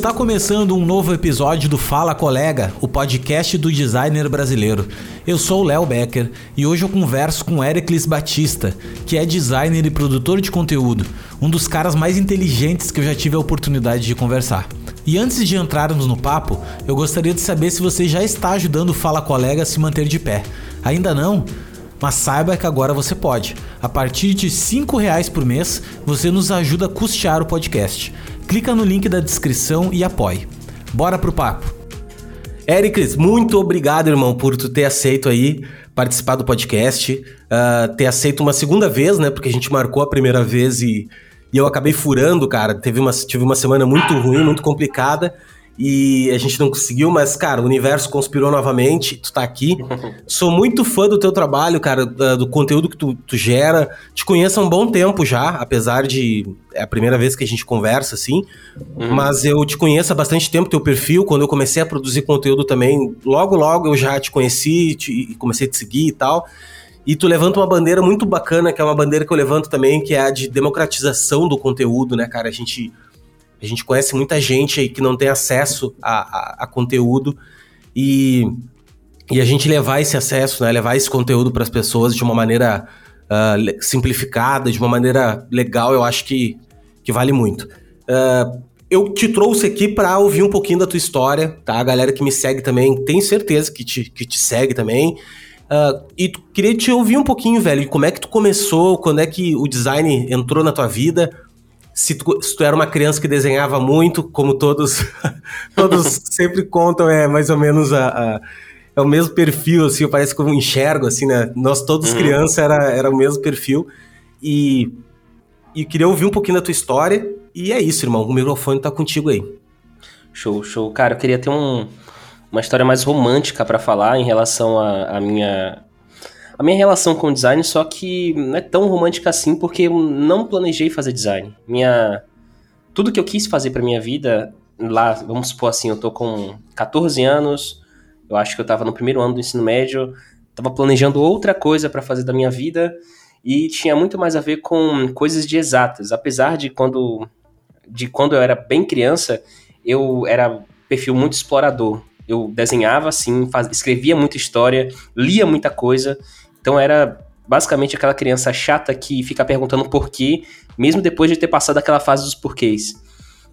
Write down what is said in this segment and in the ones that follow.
Está começando um novo episódio do Fala Colega, o podcast do designer brasileiro. Eu sou o Léo Becker e hoje eu converso com Ericles Batista, que é designer e produtor de conteúdo, um dos caras mais inteligentes que eu já tive a oportunidade de conversar. E antes de entrarmos no papo, eu gostaria de saber se você já está ajudando o Fala Colega a se manter de pé. Ainda não? Mas saiba que agora você pode. A partir de R$ reais por mês, você nos ajuda a custear o podcast. Clica no link da descrição e apoie. Bora pro papo. Éricles, muito obrigado, irmão, por tu ter aceito aí participar do podcast, uh, ter aceito uma segunda vez, né? Porque a gente marcou a primeira vez e, e eu acabei furando, cara. Teve uma, tive uma semana muito ruim, muito complicada e a gente não conseguiu, mas, cara, o universo conspirou novamente, tu tá aqui. Sou muito fã do teu trabalho, cara, do conteúdo que tu, tu, gera. Te conheço há um bom tempo já, apesar de. É a primeira vez que a gente conversa, assim. Uhum. Mas eu te conheço há bastante tempo, teu perfil. Quando eu comecei a produzir conteúdo também, logo, logo eu já te conheci te, comecei a te seguir e tal. E tu levanta uma bandeira muito bacana, que é uma bandeira que eu levanto também, que é a de democratização do conteúdo, né, cara? A gente a gente conhece muita gente aí que não tem acesso a, a, a conteúdo e, e a gente levar esse acesso, né, levar esse conteúdo para as pessoas de uma maneira uh, simplificada, de uma maneira legal, eu acho que, que vale muito. Uh, eu te trouxe aqui para ouvir um pouquinho da tua história, tá? A galera que me segue também, tenho certeza que te, que te segue também. Uh, e queria te ouvir um pouquinho, velho, como é que tu começou, quando é que o design entrou na tua vida, se tu, se tu, era uma criança que desenhava muito, como todos todos sempre contam, é mais ou menos a, a, é o mesmo perfil, assim, parece que eu enxergo, assim, né? Nós todos uhum. crianças era, era o mesmo perfil. E, e queria ouvir um pouquinho da tua história. E é isso, irmão. O microfone tá contigo aí. Show, show. Cara, eu queria ter um, uma história mais romântica para falar em relação à minha a minha relação com o design, só que não é tão romântica assim, porque eu não planejei fazer design. Minha. Tudo que eu quis fazer pra minha vida, lá, vamos supor assim, eu tô com 14 anos, eu acho que eu tava no primeiro ano do ensino médio, tava planejando outra coisa para fazer da minha vida e tinha muito mais a ver com coisas de exatas. Apesar de quando, de quando eu era bem criança, eu era perfil muito explorador. Eu desenhava assim, faz, escrevia muita história, lia muita coisa então era basicamente aquela criança chata que fica perguntando por quê, mesmo depois de ter passado aquela fase dos porquês.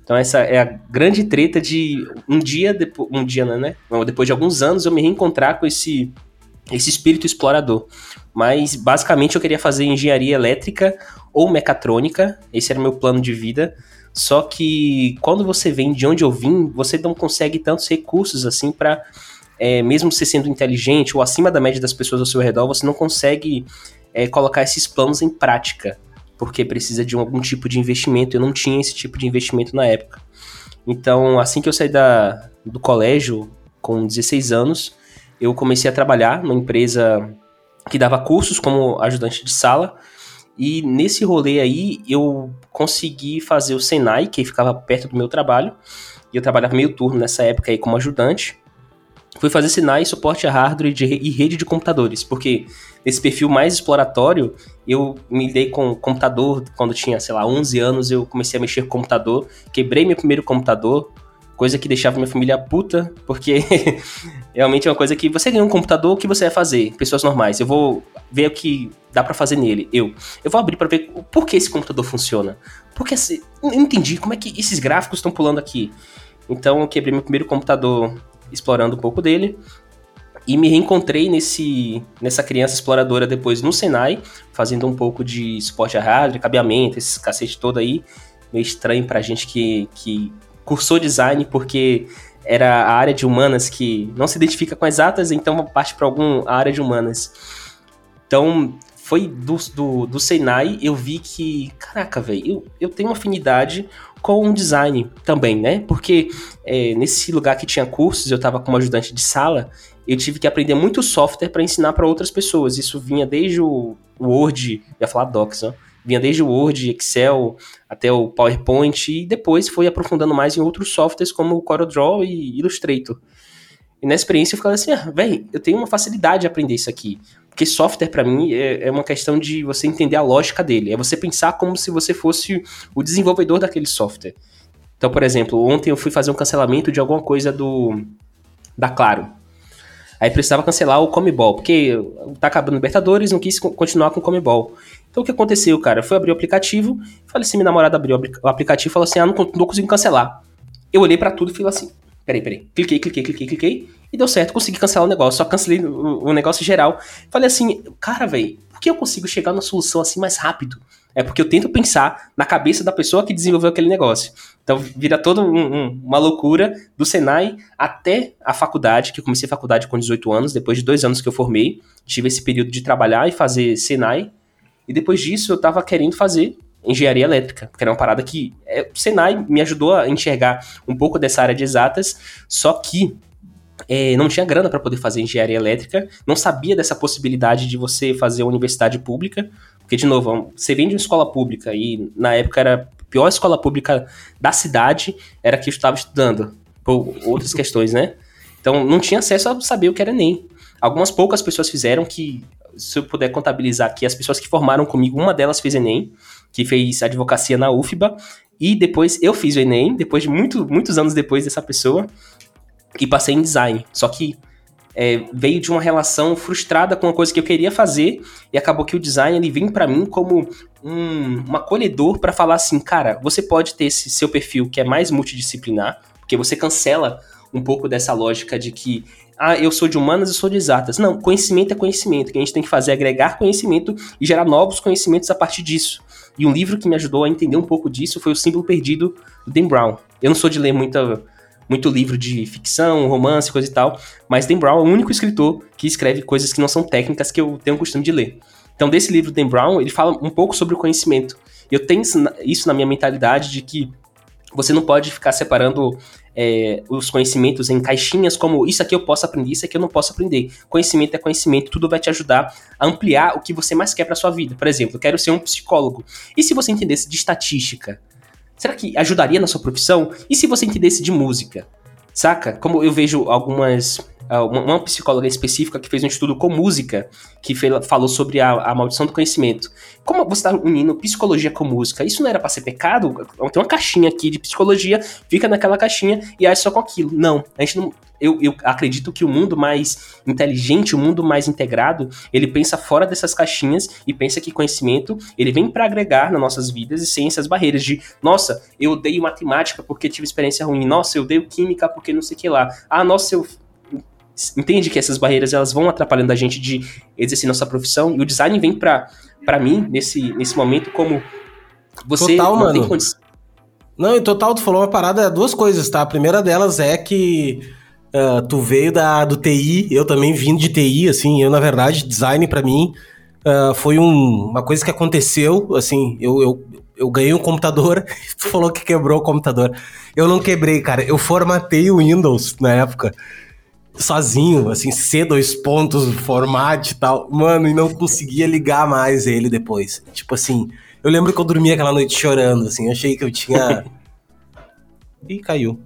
Então essa é a grande treta de um dia depois, um dia né, depois de alguns anos eu me reencontrar com esse esse espírito explorador. Mas basicamente eu queria fazer engenharia elétrica ou mecatrônica, esse era meu plano de vida. Só que quando você vem de onde eu vim, você não consegue tantos recursos assim para é, mesmo você sendo inteligente ou acima da média das pessoas ao seu redor, você não consegue é, colocar esses planos em prática, porque precisa de algum tipo de investimento. Eu não tinha esse tipo de investimento na época. Então, assim que eu saí da, do colégio, com 16 anos, eu comecei a trabalhar numa empresa que dava cursos como ajudante de sala. E nesse rolê aí, eu consegui fazer o Senai, que ficava perto do meu trabalho. E eu trabalhava meio turno nessa época aí como ajudante foi fazer sinais, suporte a hardware e rede de computadores, porque nesse perfil mais exploratório, eu me dei com computador quando tinha, sei lá, 11 anos, eu comecei a mexer com computador, quebrei meu primeiro computador, coisa que deixava minha família puta, porque realmente é uma coisa que você ganha um computador, o que você vai fazer? Pessoas normais, eu vou ver o que dá para fazer nele, eu. Eu vou abrir para ver por que esse computador funciona. Porque assim, não entendi como é que esses gráficos estão pulando aqui. Então eu quebrei meu primeiro computador explorando um pouco dele. E me reencontrei nesse, nessa criança exploradora depois no Senai, fazendo um pouco de suporte a hardware, cabeamento, esse cacete todo aí. Meio estranho pra gente que, que cursou design, porque era a área de humanas que não se identifica com exatas, então parte para alguma área de humanas. Então, foi do, do, do Senai, eu vi que, caraca, velho, eu, eu tenho uma afinidade com design também, né? Porque é, nesse lugar que tinha cursos, eu estava como ajudante de sala, eu tive que aprender muito software para ensinar para outras pessoas. Isso vinha desde o Word, ia falar Docs, ó. Vinha desde o Word, Excel, até o PowerPoint, e depois foi aprofundando mais em outros softwares como o CorelDRAW e Illustrator. E na experiência eu ficava assim, ah, velho, eu tenho uma facilidade de aprender isso aqui. Porque software, para mim, é, é, uma questão de você entender a lógica dele. É você pensar como se você fosse o desenvolvedor daquele software. Então, por exemplo, ontem eu fui fazer um cancelamento de alguma coisa do da Claro. Aí precisava cancelar o Comebol, porque tá acabando Libertadores, não quis continuar com o Comebol. Então o que aconteceu, cara? Eu fui abrir o aplicativo, falei assim, minha namorada abriu o aplicativo e falou assim: ah, não, não consigo cancelar. Eu olhei para tudo e falei assim: peraí, peraí. Cliquei, cliquei, cliquei, cliquei. E deu certo, consegui cancelar o negócio. Só cancelei o, o negócio geral. Falei assim, cara, velho, por que eu consigo chegar numa solução assim mais rápido? É porque eu tento pensar na cabeça da pessoa que desenvolveu aquele negócio. Então vira toda um, um, uma loucura do Senai até a faculdade, que eu comecei a faculdade com 18 anos, depois de dois anos que eu formei, tive esse período de trabalhar e fazer Senai. E depois disso eu tava querendo fazer engenharia elétrica, que era uma parada que é, o Senai me ajudou a enxergar um pouco dessa área de exatas, só que é, não tinha grana para poder fazer engenharia elétrica, não sabia dessa possibilidade de você fazer uma universidade pública, porque, de novo, você vem de uma escola pública e na época era a pior escola pública da cidade, era que eu estava estudando, por outras questões, né? Então não tinha acesso a saber o que era Enem. Algumas poucas pessoas fizeram que, se eu puder contabilizar aqui, as pessoas que formaram comigo, uma delas fez Enem, que fez advocacia na UFBA, e depois eu fiz o Enem, depois de muito, muitos anos depois dessa pessoa, e passei em design. Só que é, veio de uma relação frustrada com uma coisa que eu queria fazer e acabou que o design ele vem para mim como um, um acolhedor para falar assim, cara, você pode ter esse seu perfil que é mais multidisciplinar, porque você cancela um pouco dessa lógica de que ah, eu sou de humanas, eu sou de exatas. Não, conhecimento é conhecimento. Que a gente tem que fazer agregar conhecimento e gerar novos conhecimentos a partir disso. E um livro que me ajudou a entender um pouco disso foi O Símbolo Perdido, do Dan Brown. Eu não sou de ler muita, muito livro de ficção, romance, coisa e tal, mas Dan Brown é o único escritor que escreve coisas que não são técnicas que eu tenho o costume de ler. Então, desse livro, Dan Brown, ele fala um pouco sobre o conhecimento. Eu tenho isso na minha mentalidade de que você não pode ficar separando é, os conhecimentos em caixinhas como isso aqui eu posso aprender, isso aqui eu não posso aprender. Conhecimento é conhecimento, tudo vai te ajudar a ampliar o que você mais quer para sua vida. Por exemplo, eu quero ser um psicólogo. E se você entendesse de estatística? Será que ajudaria na sua profissão? E se você entendesse de música? Saca? Como eu vejo algumas uma psicóloga específica que fez um estudo com música, que falou sobre a, a maldição do conhecimento. Como você está unindo psicologia com música? Isso não era para ser pecado? Tem uma caixinha aqui de psicologia, fica naquela caixinha e age só com aquilo. Não, a gente não. Eu, eu acredito que o mundo mais inteligente, o mundo mais integrado, ele pensa fora dessas caixinhas e pensa que conhecimento ele vem para agregar nas nossas vidas e sem essas barreiras de, nossa, eu odeio matemática porque tive experiência ruim, nossa, eu odeio química porque não sei o que lá, ah, nossa, eu entende que essas barreiras elas vão atrapalhando a gente de exercer nossa profissão e o design vem para para mim nesse, nesse momento como você total, não mano. tem condição. Não, em total tu falou uma parada, duas coisas, tá? A primeira delas é que uh, tu veio da do TI, eu também vim de TI, assim, eu na verdade design para mim uh, foi um, uma coisa que aconteceu, assim, eu, eu eu ganhei um computador, tu falou que quebrou o computador. Eu não quebrei, cara. Eu formatei o Windows na época sozinho, assim, C dois pontos, format e tal. Mano, e não conseguia ligar mais ele depois. Tipo assim, eu lembro que eu dormia aquela noite chorando, assim, eu achei que eu tinha. Ih, caiu.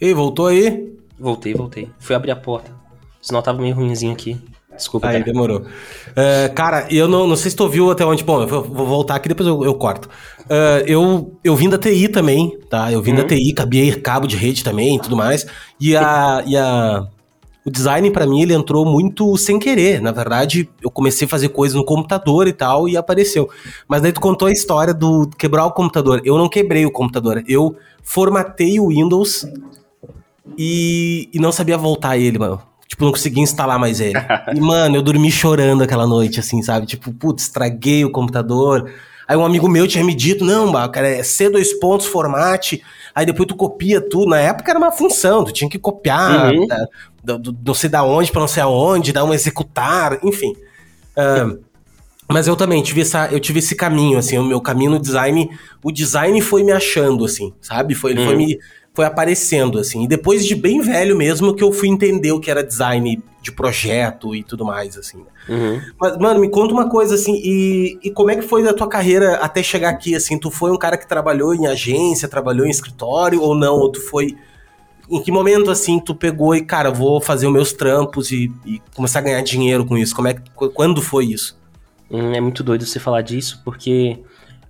Ei, voltou aí? Voltei, voltei. Fui abrir a porta. Senão tava meio ruimzinho aqui. Desculpa, Aí, cara. demorou. Uh, cara, eu não, não sei se tu ouviu até onde. Bom, eu vou voltar aqui, depois eu, eu corto. Uh, eu, eu vim da TI também, tá? Eu vim uhum. da TI, cabia cabo de rede também e tudo mais. E a. e a o design para mim ele entrou muito sem querer. Na verdade, eu comecei a fazer coisas no computador e tal e apareceu. Mas daí tu contou a história do quebrar o computador. Eu não quebrei o computador. Eu formatei o Windows e, e não sabia voltar ele, mano. Tipo, não conseguia instalar mais ele. E, mano, eu dormi chorando aquela noite, assim, sabe? Tipo, putz, estraguei o computador. Aí um amigo meu tinha me dito, não, cara, é C dois pontos, formate. Aí depois tu copia tudo. Na época era uma função, tu tinha que copiar, uhum. da, do, do, não sei da onde pra não sei aonde, dar um executar, enfim. Uh, mas eu também tive, essa, eu tive esse caminho, assim, o meu caminho no design, o design foi me achando, assim, sabe? Foi, ele uhum. foi me foi aparecendo, assim. E depois de bem velho mesmo que eu fui entender o que era design de projeto e tudo mais, assim. Uhum. Mas, mano, me conta uma coisa, assim, e, e como é que foi a tua carreira até chegar aqui, assim? Tu foi um cara que trabalhou em agência, trabalhou em escritório ou não? Ou tu foi... Em que momento, assim, tu pegou e, cara, vou fazer os meus trampos e, e começar a ganhar dinheiro com isso? Como é que, quando foi isso? Hum, é muito doido você falar disso, porque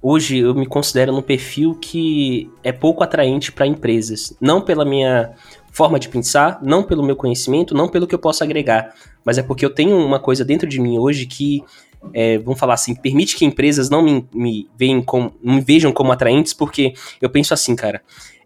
hoje eu me considero num perfil que é pouco atraente para empresas. Não pela minha forma de pensar, não pelo meu conhecimento, não pelo que eu posso agregar, mas é porque eu tenho uma coisa dentro de mim hoje que, é, vamos falar assim, permite que empresas não me, me, veem com, me vejam como atraentes, porque eu penso assim, cara,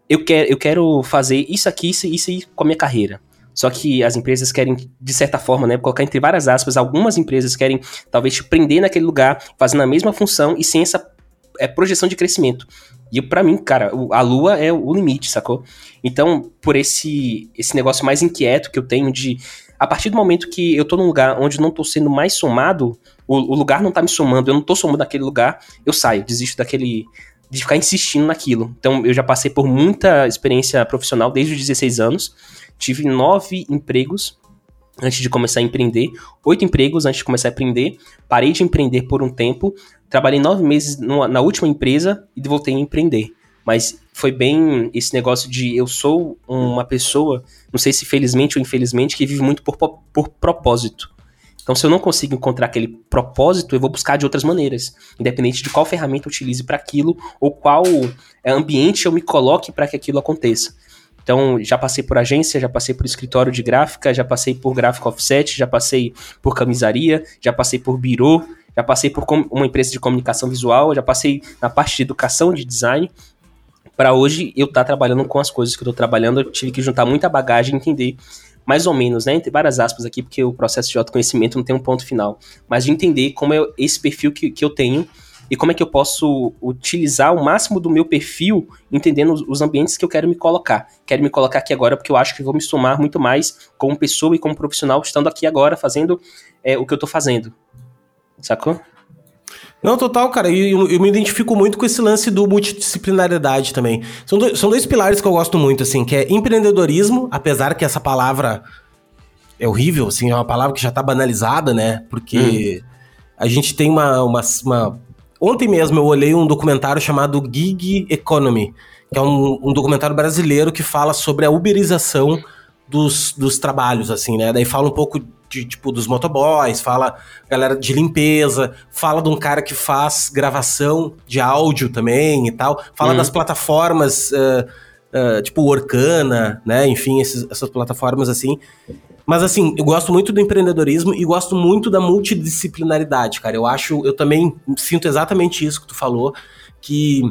eu quero, eu quero fazer isso aqui, isso, isso aí com a minha carreira. Só que as empresas querem, de certa forma, né, colocar entre várias aspas, algumas empresas querem talvez te prender naquele lugar, fazendo a mesma função e sem essa é, projeção de crescimento. E para mim, cara, a lua é o limite, sacou? Então, por esse esse negócio mais inquieto que eu tenho de a partir do momento que eu tô num lugar onde não tô sendo mais somado, o, o lugar não tá me somando, eu não tô somando naquele lugar, eu saio, desisto daquele de ficar insistindo naquilo. Então, eu já passei por muita experiência profissional desde os 16 anos. Tive nove empregos antes de começar a empreender, oito empregos antes de começar a empreender. Parei de empreender por um tempo, trabalhei nove meses no, na última empresa e voltei a empreender. Mas foi bem esse negócio de eu sou uma pessoa, não sei se felizmente ou infelizmente, que vive muito por, por propósito. Então, se eu não consigo encontrar aquele propósito, eu vou buscar de outras maneiras, independente de qual ferramenta eu utilize para aquilo ou qual é, ambiente eu me coloque para que aquilo aconteça. Então, já passei por agência, já passei por escritório de gráfica, já passei por gráfico offset, já passei por camisaria, já passei por birô, já passei por uma empresa de comunicação visual, já passei na parte de educação de design. Para hoje eu estar tá trabalhando com as coisas que eu estou trabalhando, eu tive que juntar muita bagagem e entender mais ou menos, né, entre várias aspas aqui, porque o processo de autoconhecimento não tem um ponto final, mas de entender como é esse perfil que, que eu tenho e como é que eu posso utilizar o máximo do meu perfil, entendendo os, ambientes que eu quero me colocar. Quero me colocar aqui agora porque eu acho que vou me somar muito mais como pessoa e como profissional estando aqui agora fazendo é, o que eu tô fazendo. Sacou? Não, total, cara. E eu, eu, me identifico muito com esse lance do multidisciplinaridade também. São, dois, são dois pilares que eu gosto muito, assim, que é empreendedorismo, apesar que essa palavra é horrível, assim, é uma palavra que já tá banalizada, né? Porque hum. a gente tem uma, uma, uma Ontem mesmo eu olhei um documentário chamado Gig Economy, que é um, um documentário brasileiro que fala sobre a uberização dos, dos trabalhos, assim, né? Daí fala um pouco de, tipo, dos motoboys, fala galera de limpeza, fala de um cara que faz gravação de áudio também e tal, fala uhum. das plataformas, uh, uh, tipo Orkana, né? Enfim, esses, essas plataformas assim. Mas assim, eu gosto muito do empreendedorismo e gosto muito da multidisciplinaridade, cara. Eu acho, eu também sinto exatamente isso que tu falou, que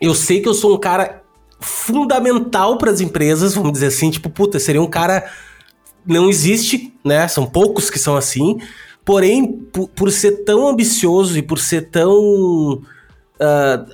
eu sei que eu sou um cara fundamental para as empresas, vamos dizer assim, tipo, puta, seria um cara não existe, né? São poucos que são assim. Porém, por, por ser tão ambicioso e por ser tão uh,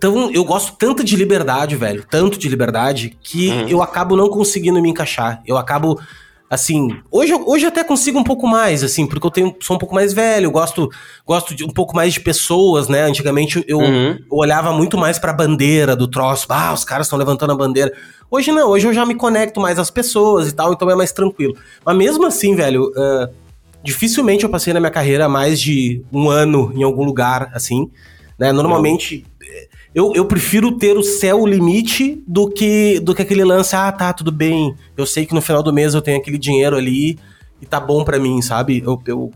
tão, eu gosto tanto de liberdade, velho, tanto de liberdade, que uhum. eu acabo não conseguindo me encaixar. Eu acabo assim, hoje, hoje até consigo um pouco mais, assim, porque eu tenho, sou um pouco mais velho, gosto, gosto de um pouco mais de pessoas, né? Antigamente eu, uhum. eu olhava muito mais pra bandeira do troço, ah, os caras estão levantando a bandeira. Hoje não, hoje eu já me conecto mais às pessoas e tal, então é mais tranquilo. Mas mesmo assim, velho, uh, dificilmente eu passei na minha carreira mais de um ano em algum lugar, assim, né? Normalmente eu, eu prefiro ter o céu limite do que, do que aquele lance, ah, tá, tudo bem, eu sei que no final do mês eu tenho aquele dinheiro ali e tá bom para mim, sabe? Eu, eu,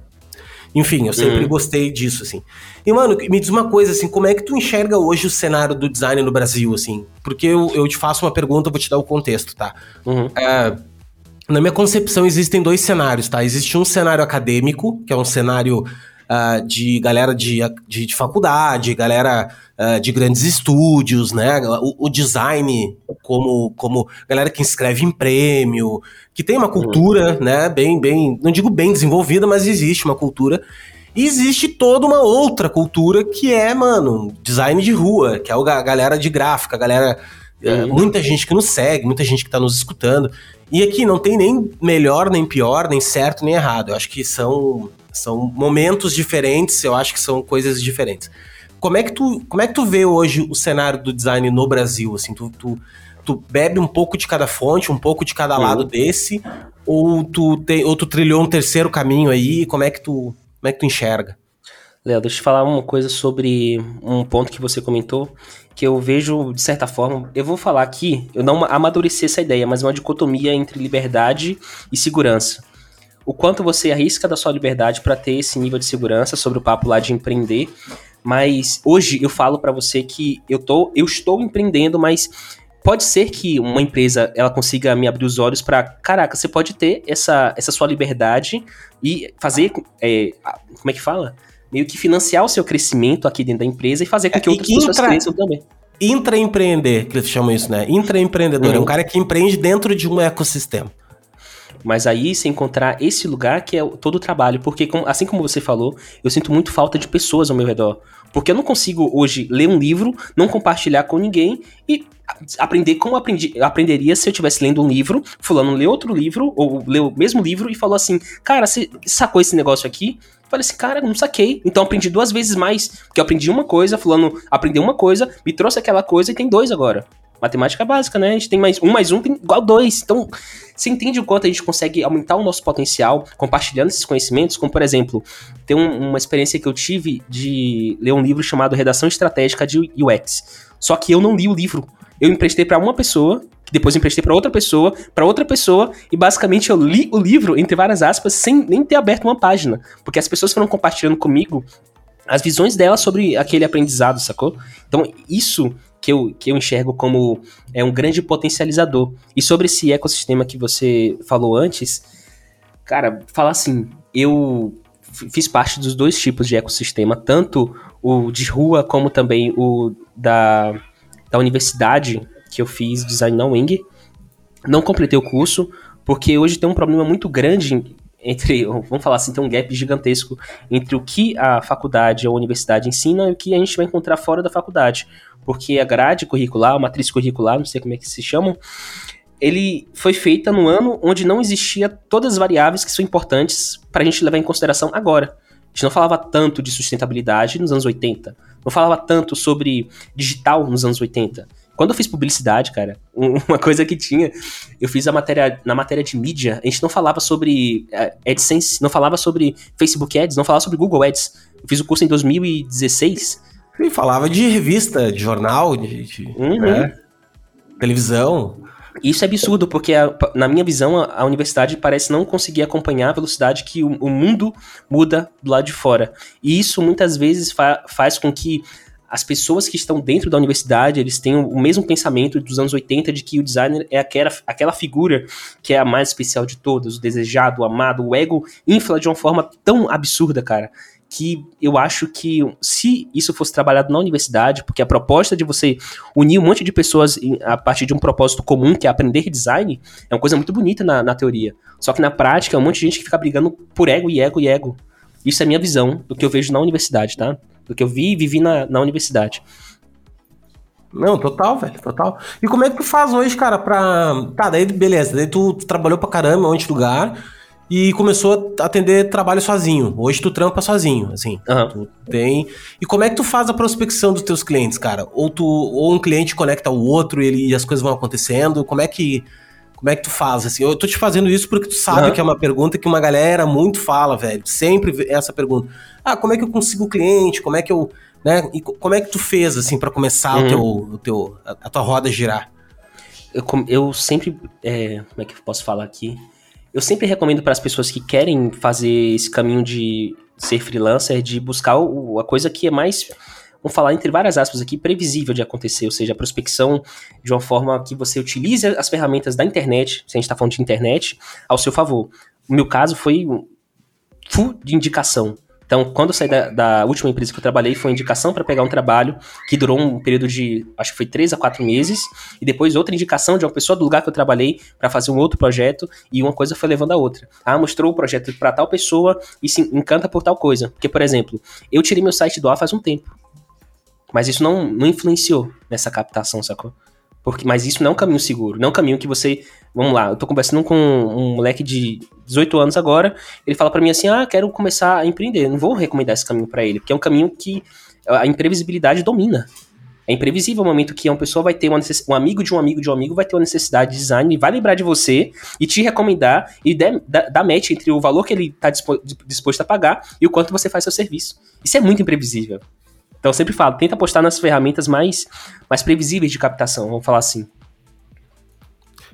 enfim, eu sempre uhum. gostei disso, assim. E, mano, me diz uma coisa, assim, como é que tu enxerga hoje o cenário do design no Brasil, assim? Porque eu, eu te faço uma pergunta, vou te dar o contexto, tá? Uhum. É, na minha concepção, existem dois cenários, tá? Existe um cenário acadêmico, que é um cenário uh, de galera de, de, de faculdade, galera uh, de grandes estúdios, né? O, o, design como, como galera que inscreve em prêmio, que tem uma cultura, uhum. né? Bem, bem, não digo bem desenvolvida, mas existe uma cultura. E existe toda uma outra cultura que é, mano, design de rua, que é a galera de gráfica, a galera. É, muita gente que nos segue, muita gente que tá nos escutando. E aqui não tem nem melhor, nem pior, nem certo, nem errado. Eu acho que são são momentos diferentes, eu acho que são coisas diferentes. Como é que tu, como é que tu vê hoje o cenário do design no Brasil? Assim, tu, tu, tu bebe um pouco de cada fonte, um pouco de cada uhum. lado desse, ou tu, tem, ou tu trilhou um terceiro caminho aí? Como é que tu, como é que tu enxerga? Léo, deixa eu falar uma coisa sobre um ponto que você comentou, que eu vejo, de certa forma, eu vou falar aqui, eu não amadureci essa ideia, mas uma dicotomia entre liberdade e segurança o quanto você arrisca da sua liberdade para ter esse nível de segurança sobre o papo lá de empreender, Mas hoje eu falo para você que eu, tô, eu estou empreendendo, mas pode ser que uma empresa ela consiga me abrir os olhos para, caraca, você pode ter essa, essa sua liberdade e fazer, é, como é que fala? Meio que financiar o seu crescimento aqui dentro da empresa e fazer com é, que outras pessoas cresçam também. Intraempreender, que eles chamam isso, né? Intraempreendedor. Uhum. É um uhum. cara que empreende dentro de um ecossistema. Mas aí você encontrar esse lugar que é todo o trabalho. Porque, assim como você falou, eu sinto muito falta de pessoas ao meu redor. Porque eu não consigo hoje ler um livro, não compartilhar com ninguém e aprender como aprendi, aprenderia se eu estivesse lendo um livro, fulano leu outro livro, ou leu o mesmo livro e falou assim: Cara, você sacou esse negócio aqui? Falei assim, cara, não saquei. Então aprendi duas vezes mais. Porque eu aprendi uma coisa, fulano aprendeu uma coisa, me trouxe aquela coisa e tem dois agora. Matemática básica, né? A gente tem mais um mais um igual dois. Então, você entende o quanto a gente consegue aumentar o nosso potencial compartilhando esses conhecimentos? Como, por exemplo, tem um, uma experiência que eu tive de ler um livro chamado Redação Estratégica de UX. Só que eu não li o livro. Eu emprestei para uma pessoa que depois emprestei para outra pessoa, para outra pessoa, e basicamente eu li o livro, entre várias aspas, sem nem ter aberto uma página. Porque as pessoas foram compartilhando comigo as visões delas sobre aquele aprendizado, sacou? Então, isso que eu, que eu enxergo como é um grande potencializador. E sobre esse ecossistema que você falou antes, cara, falar assim, eu fiz parte dos dois tipos de ecossistema, tanto o de rua como também o da, da universidade que eu fiz design na Wing. Não completei o curso, porque hoje tem um problema muito grande entre, vamos falar assim, tem um gap gigantesco entre o que a faculdade ou a universidade ensina e o que a gente vai encontrar fora da faculdade. Porque a grade curricular, a matriz curricular, não sei como é que se chamam, ele foi feita no ano onde não existia todas as variáveis que são importantes para a gente levar em consideração agora. A gente não falava tanto de sustentabilidade nos anos 80, não falava tanto sobre digital nos anos 80. Quando eu fiz publicidade, cara, uma coisa que tinha, eu fiz a matéria na matéria de mídia, a gente não falava sobre uh, AdSense, não falava sobre Facebook Ads, não falava sobre Google Ads. Eu fiz o curso em 2016. E falava de revista, de jornal, de, de uhum. né? televisão. Isso é absurdo, porque a, na minha visão a, a, universidade parece não conseguir acompanhar a velocidade que o, o mundo muda do lado de fora. E isso muitas vezes fa faz com que as pessoas que estão dentro da universidade, eles têm o mesmo pensamento dos anos 80 de que o designer é aquela, aquela figura que é a mais especial de todas, o desejado, o amado, o ego infla de uma forma tão absurda, cara, que eu acho que se isso fosse trabalhado na universidade, porque a proposta de você unir um monte de pessoas a partir de um propósito comum, que é aprender design, é uma coisa muito bonita na, na teoria. Só que na prática, é um monte de gente que fica brigando por ego e ego e ego. Isso é a minha visão do que eu vejo na universidade, tá? do que eu vi e vivi na, na universidade. Não, total, velho, total. E como é que tu faz hoje, cara, pra. Tá, daí beleza, daí tu, tu trabalhou pra caramba em um monte de lugar e começou a atender trabalho sozinho. Hoje tu trampa sozinho, assim. Uhum. Tu tem. E como é que tu faz a prospecção dos teus clientes, cara? Ou tu ou um cliente conecta o outro e, ele, e as coisas vão acontecendo? Como é que como é que tu faz? Assim, eu tô te fazendo isso porque tu sabe uhum. que é uma pergunta que uma galera muito fala, velho. Sempre essa pergunta. Ah, como é que eu consigo cliente? Como é que eu. Né? E como é que tu fez, assim, para começar uhum. o teu, o teu, a, a, tua roda girar? Eu, eu sempre. É, como é que eu posso falar aqui? Eu sempre recomendo para as pessoas que querem fazer esse caminho de ser freelancer, de buscar o, a coisa que é mais vamos falar entre várias aspas aqui, previsível de acontecer, ou seja, a prospecção de uma forma que você utilize as ferramentas da internet, se a gente está falando de internet, ao seu favor. O meu caso foi full de indicação. Então, quando eu saí da, da, última empresa que eu trabalhei, foi indicação para pegar um trabalho que durou um período de, acho que foi três a quatro meses, e depois outra indicação de uma pessoa do lugar que eu trabalhei para fazer um outro projeto, e uma coisa foi levando a outra. Ah, mostrou o projeto para tal pessoa e se encanta por tal coisa. Porque, por exemplo, eu tirei meu site do ar faz um tempo. Mas isso não, não influenciou nessa captação, sacou? Porque, mas isso não é um caminho seguro, não é um caminho que você. Vamos lá, eu tô conversando com um moleque de 18 anos agora, ele fala para mim assim: ah, quero começar a empreender. Não vou recomendar esse caminho para ele, porque é um caminho que a imprevisibilidade domina. É imprevisível o momento que uma pessoa vai ter uma necess... um amigo de um amigo de um amigo vai ter uma necessidade de design e vai lembrar de você e te recomendar e dar match entre o valor que ele está disposto a pagar e o quanto você faz seu serviço. Isso é muito imprevisível. Então eu sempre falo, tenta apostar nas ferramentas mais, mais previsíveis de captação, vamos falar assim.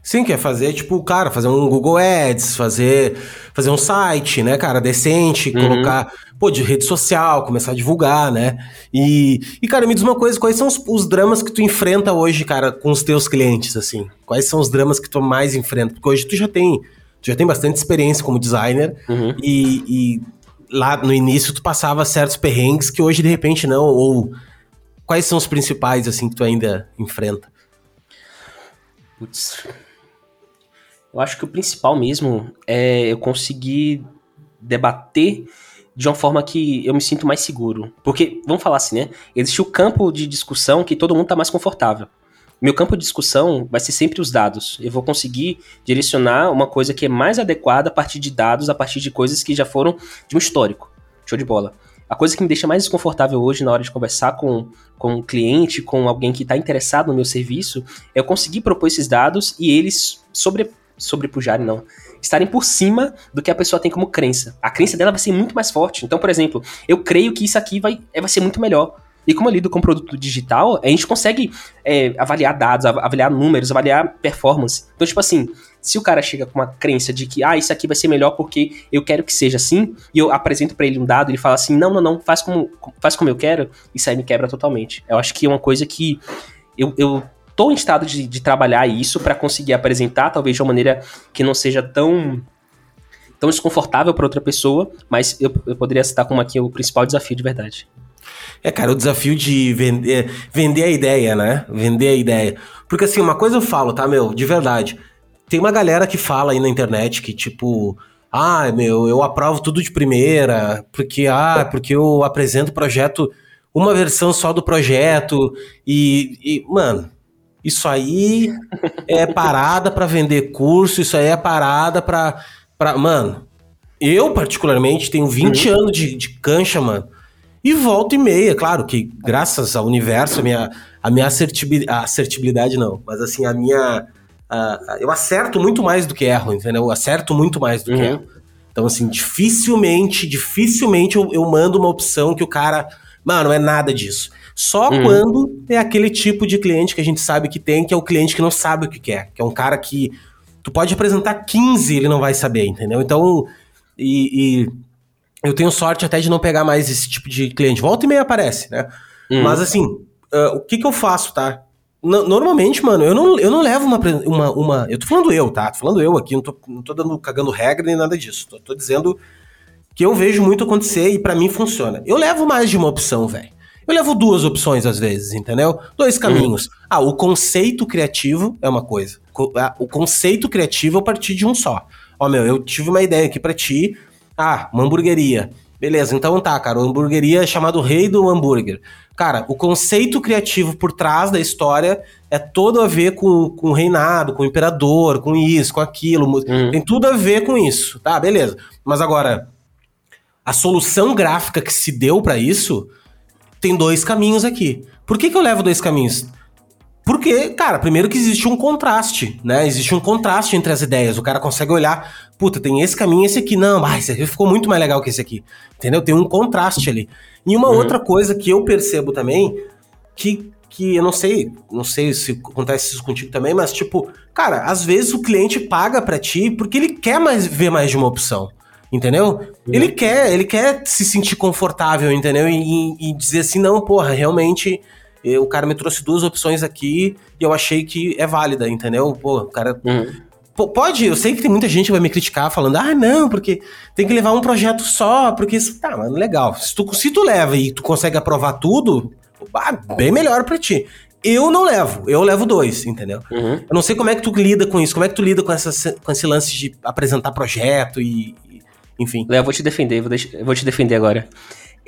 Sim, quer fazer, tipo, cara, fazer um Google Ads, fazer, fazer um site, né, cara, decente, uhum. colocar, pô, de rede social, começar a divulgar, né? E, e cara, me diz uma coisa, quais são os, os, dramas que tu enfrenta hoje, cara, com os teus clientes, assim? Quais são os dramas que tu mais enfrenta? Porque hoje tu já tem, tu já tem bastante experiência como designer uhum. e, e lá no início tu passava certos perrengues que hoje de repente não, ou quais são os principais, assim, que tu ainda enfrenta? Putz, eu acho que o principal mesmo é eu conseguir debater de uma forma que eu me sinto mais seguro. Porque, vamos falar assim, né? Existe o campo de discussão que todo mundo tá mais confortável. Meu campo de discussão vai ser sempre os dados. Eu vou conseguir direcionar uma coisa que é mais adequada a partir de dados, a partir de coisas que já foram de um histórico. Show de bola. A coisa que me deixa mais desconfortável hoje na hora de conversar com, com um cliente, com alguém que está interessado no meu serviço, é eu conseguir propor esses dados e eles sobre, sobrepujarem, não. Estarem por cima do que a pessoa tem como crença. A crença dela vai ser muito mais forte. Então, por exemplo, eu creio que isso aqui vai, vai ser muito melhor. E como eu lido com produto digital, a gente consegue é, avaliar dados, avaliar números, avaliar performance. Então, tipo assim, se o cara chega com uma crença de que, ah, isso aqui vai ser melhor porque eu quero que seja assim, e eu apresento para ele um dado, ele fala assim, não, não, não, faz como, faz como eu quero, isso aí me quebra totalmente. Eu acho que é uma coisa que eu, eu tô em estado de, de trabalhar isso para conseguir apresentar, talvez de uma maneira que não seja tão tão desconfortável para outra pessoa, mas eu, eu poderia citar como aqui o principal desafio de verdade. É, cara, o desafio de vender, vender a ideia, né? Vender a ideia. Porque assim, uma coisa eu falo, tá, meu, de verdade. Tem uma galera que fala aí na internet que, tipo, ah, meu, eu aprovo tudo de primeira, porque, ah, porque eu apresento o projeto, uma versão só do projeto, e, e mano, isso aí é parada para vender curso, isso aí é parada pra. pra mano, eu particularmente tenho 20 uhum. anos de, de cancha, mano. E volta e meia, claro que graças ao universo, a minha, a minha assertibilidade, assertibilidade não, mas assim, a minha. eu acerto muito mais do que erro, entendeu? Eu acerto muito mais do uhum. que erro. Então, assim, dificilmente, dificilmente eu, eu mando uma opção que o cara. Mano, não é nada disso. Só uhum. quando é aquele tipo de cliente que a gente sabe que tem, que é o cliente que não sabe o que quer, que é um cara que tu pode apresentar 15 ele não vai saber, entendeu? Então, e, e eu tenho sorte até de não pegar mais esse tipo de cliente. Volta e meia aparece, né? Uhum. Mas assim, uh, o que que eu faço, tá? normalmente, mano, eu não, eu não levo uma, uma, uma. Eu tô falando eu, tá? Tô falando eu aqui, não tô, não tô dando, cagando regra nem nada disso. Tô, tô dizendo que eu vejo muito acontecer e para mim funciona. Eu levo mais de uma opção, velho. Eu levo duas opções às vezes, entendeu? Dois caminhos. Uhum. Ah, o conceito criativo é uma coisa. Ah, o conceito criativo é a partir de um só. Ó, meu, eu tive uma ideia aqui para ti. Ah, uma hamburgueria. Beleza, então tá, cara. Uma hamburgueria é chamado Rei do Hambúrguer. Cara, o conceito criativo por trás da história é todo a ver com, com o reinado, com o imperador, com isso, com aquilo. Uhum. Tem tudo a ver com isso, tá? Beleza. Mas agora, a solução gráfica que se deu para isso tem dois caminhos aqui. Por que, que eu levo dois caminhos? Porque, cara, primeiro que existe um contraste, né? Existe um contraste entre as ideias. O cara consegue olhar, puta, tem esse caminho e esse aqui. Não, mas esse aqui ficou muito mais legal que esse aqui. Entendeu? Tem um contraste ali. E uma uhum. outra coisa que eu percebo também, que, que eu não sei, não sei se acontece isso contigo também, mas tipo, cara, às vezes o cliente paga para ti porque ele quer mais ver mais de uma opção. Entendeu? Ele quer, ele quer se sentir confortável, entendeu? E, e dizer assim, não, porra, realmente eu, o cara me trouxe duas opções aqui e eu achei que é válida, entendeu? Pô, o cara. Uhum. Pode, eu sei que tem muita gente que vai me criticar falando, ah, não, porque tem que levar um projeto só, porque isso. Tá, mano, legal. Se tu, se tu leva e tu consegue aprovar tudo, bem melhor pra ti. Eu não levo, eu levo dois, entendeu? Uhum. Eu não sei como é que tu lida com isso, como é que tu lida com, essa, com esse lance de apresentar projeto e, enfim. Léo, eu vou te defender, vou, vou te defender agora.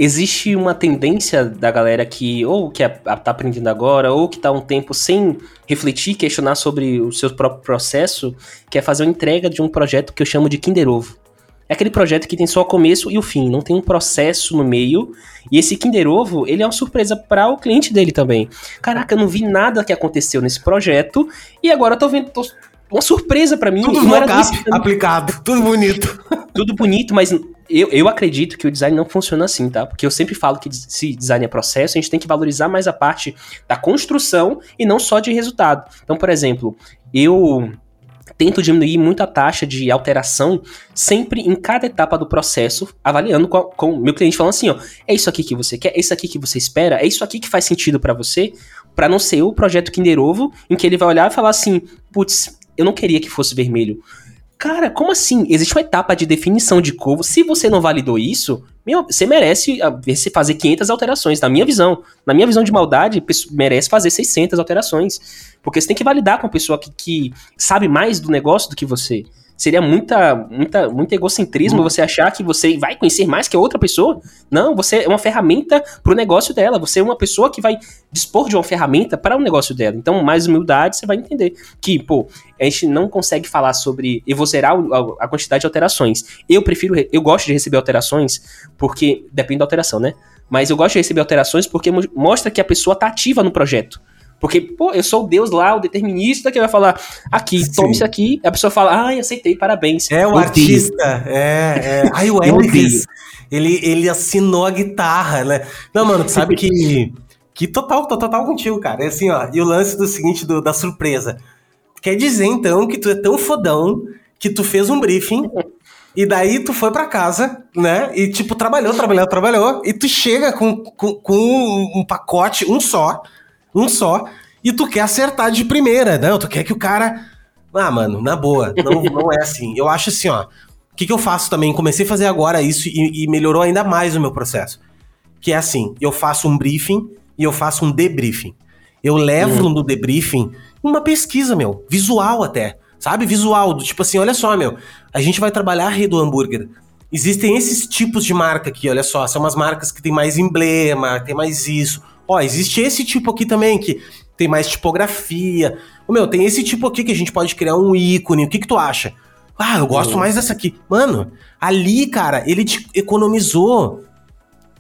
Existe uma tendência da galera que ou que é, tá aprendendo agora, ou que tá um tempo sem refletir, questionar sobre o seu próprio processo, que é fazer uma entrega de um projeto que eu chamo de Kinder Ovo. É aquele projeto que tem só o começo e o fim, não tem um processo no meio. E esse Kinder Ovo, ele é uma surpresa para o cliente dele também. Caraca, eu não vi nada que aconteceu nesse projeto e agora eu tô vendo, tô, uma surpresa para mim. Tudo mocap aplicado, tudo bonito. Tudo bonito, mas eu, eu acredito que o design não funciona assim, tá? Porque eu sempre falo que se design é processo, a gente tem que valorizar mais a parte da construção e não só de resultado. Então, por exemplo, eu tento diminuir muito a taxa de alteração sempre em cada etapa do processo, avaliando com, com o meu cliente falando assim, ó, é isso aqui que você quer, é isso aqui que você espera, é isso aqui que faz sentido para você, para não ser o projeto Kinder Ovo, em que ele vai olhar e falar assim, putz, eu não queria que fosse vermelho. Cara, como assim? Existe uma etapa de definição de cor. Se você não validou isso, meu, você merece ah, fazer 500 alterações, na minha visão. Na minha visão de maldade, merece fazer 600 alterações. Porque você tem que validar com a pessoa que, que sabe mais do negócio do que você seria muita, muita, muito egocentrismo você achar que você vai conhecer mais que a outra pessoa. Não, você é uma ferramenta para o negócio dela. Você é uma pessoa que vai dispor de uma ferramenta para o negócio dela. Então, mais humildade, você vai entender que, pô, a gente não consegue falar sobre. Zerar a, quantidade de alterações. Eu prefiro. Eu gosto de receber alterações porque. Depende da alteração, né? Mas eu gosto de receber alterações porque mostra que a pessoa está ativa no projeto. Porque, pô, eu sou o Deus lá, o determinista, que vai falar aqui, Sim. tome isso aqui. a pessoa fala, ai, aceitei, parabéns. É o eu artista, é, é. Ai, o Elvis, ele, ele assinou a guitarra, né? Não, mano, tu sabe que. Que total, total contigo, cara. É assim, ó. E o lance do seguinte, do, da surpresa. Quer dizer, então, que tu é tão fodão que tu fez um briefing e daí tu foi para casa, né? E tipo, trabalhou, trabalhou, trabalhou. E tu chega com, com, com um pacote, um só, um só, e tu quer acertar de primeira, não? Tu quer que o cara. Ah, mano, na boa, não, não é assim. Eu acho assim, ó. O que, que eu faço também? Comecei a fazer agora isso e, e melhorou ainda mais o meu processo. Que é assim: eu faço um briefing e eu faço um debriefing. Eu levo uhum. no debriefing uma pesquisa, meu, visual até. Sabe? Visual, do tipo assim, olha só, meu, a gente vai trabalhar a rede do hambúrguer. Existem esses tipos de marca aqui, olha só, são umas marcas que tem mais emblema, tem mais isso. Ó, existe esse tipo aqui também, que tem mais tipografia. Ô, meu, tem esse tipo aqui que a gente pode criar um ícone. O que, que tu acha? Ah, eu gosto mais dessa aqui. Mano, ali, cara, ele te economizou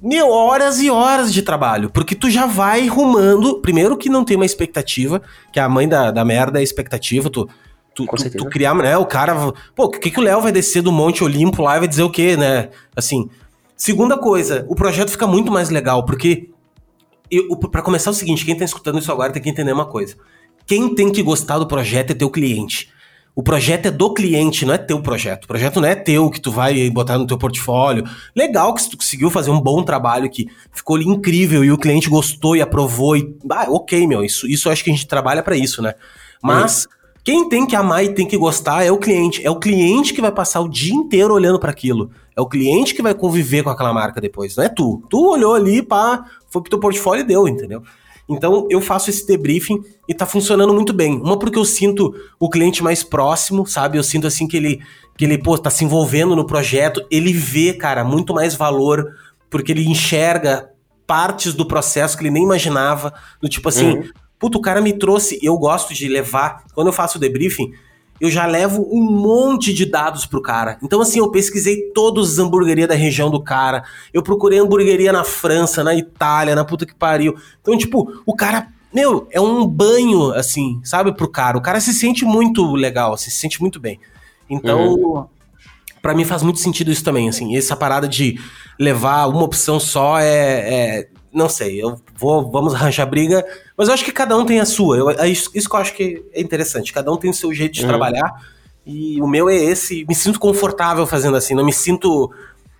meu, horas e horas de trabalho. Porque tu já vai rumando. Primeiro que não tem uma expectativa, que a mãe da, da merda é a expectativa. Tu, tu, tu, tu, criar, né? O cara. Pô, o que, que o Léo vai descer do Monte Olimpo lá e vai dizer o quê, né? Assim. Segunda coisa, o projeto fica muito mais legal, porque para começar é o seguinte, quem tá escutando isso agora tem que entender uma coisa. Quem tem que gostar do projeto é teu cliente. O projeto é do cliente, não é teu projeto. O projeto não é teu que tu vai botar no teu portfólio. Legal que tu conseguiu fazer um bom trabalho que ficou incrível e o cliente gostou e aprovou e ah, OK, meu, isso isso acho que a gente trabalha para isso, né? Mas quem tem que amar e tem que gostar é o cliente. É o cliente que vai passar o dia inteiro olhando para aquilo. É o cliente que vai conviver com aquela marca depois, não é tu. Tu olhou ali, pá, foi pro teu portfólio e deu, entendeu? Então eu faço esse debriefing e tá funcionando muito bem. Uma porque eu sinto o cliente mais próximo, sabe? Eu sinto assim que ele que ele pô, tá se envolvendo no projeto, ele vê, cara, muito mais valor porque ele enxerga partes do processo que ele nem imaginava, do tipo assim, uhum. Puto, o cara me trouxe, eu gosto de levar, quando eu faço o debriefing, eu já levo um monte de dados pro cara. Então, assim, eu pesquisei todas as hamburguerias da região do cara. Eu procurei hamburgueria na França, na Itália, na puta que pariu. Então, tipo, o cara, meu, é um banho, assim, sabe, pro cara. O cara se sente muito legal, se sente muito bem. Então, uhum. para mim faz muito sentido isso também, assim. Essa parada de levar uma opção só é, é não sei, eu vou, vamos arranjar briga, mas eu acho que cada um tem a sua. Eu, é isso, isso que eu acho que é interessante. Cada um tem o seu jeito de uhum. trabalhar e o meu é esse. Me sinto confortável fazendo assim, não me sinto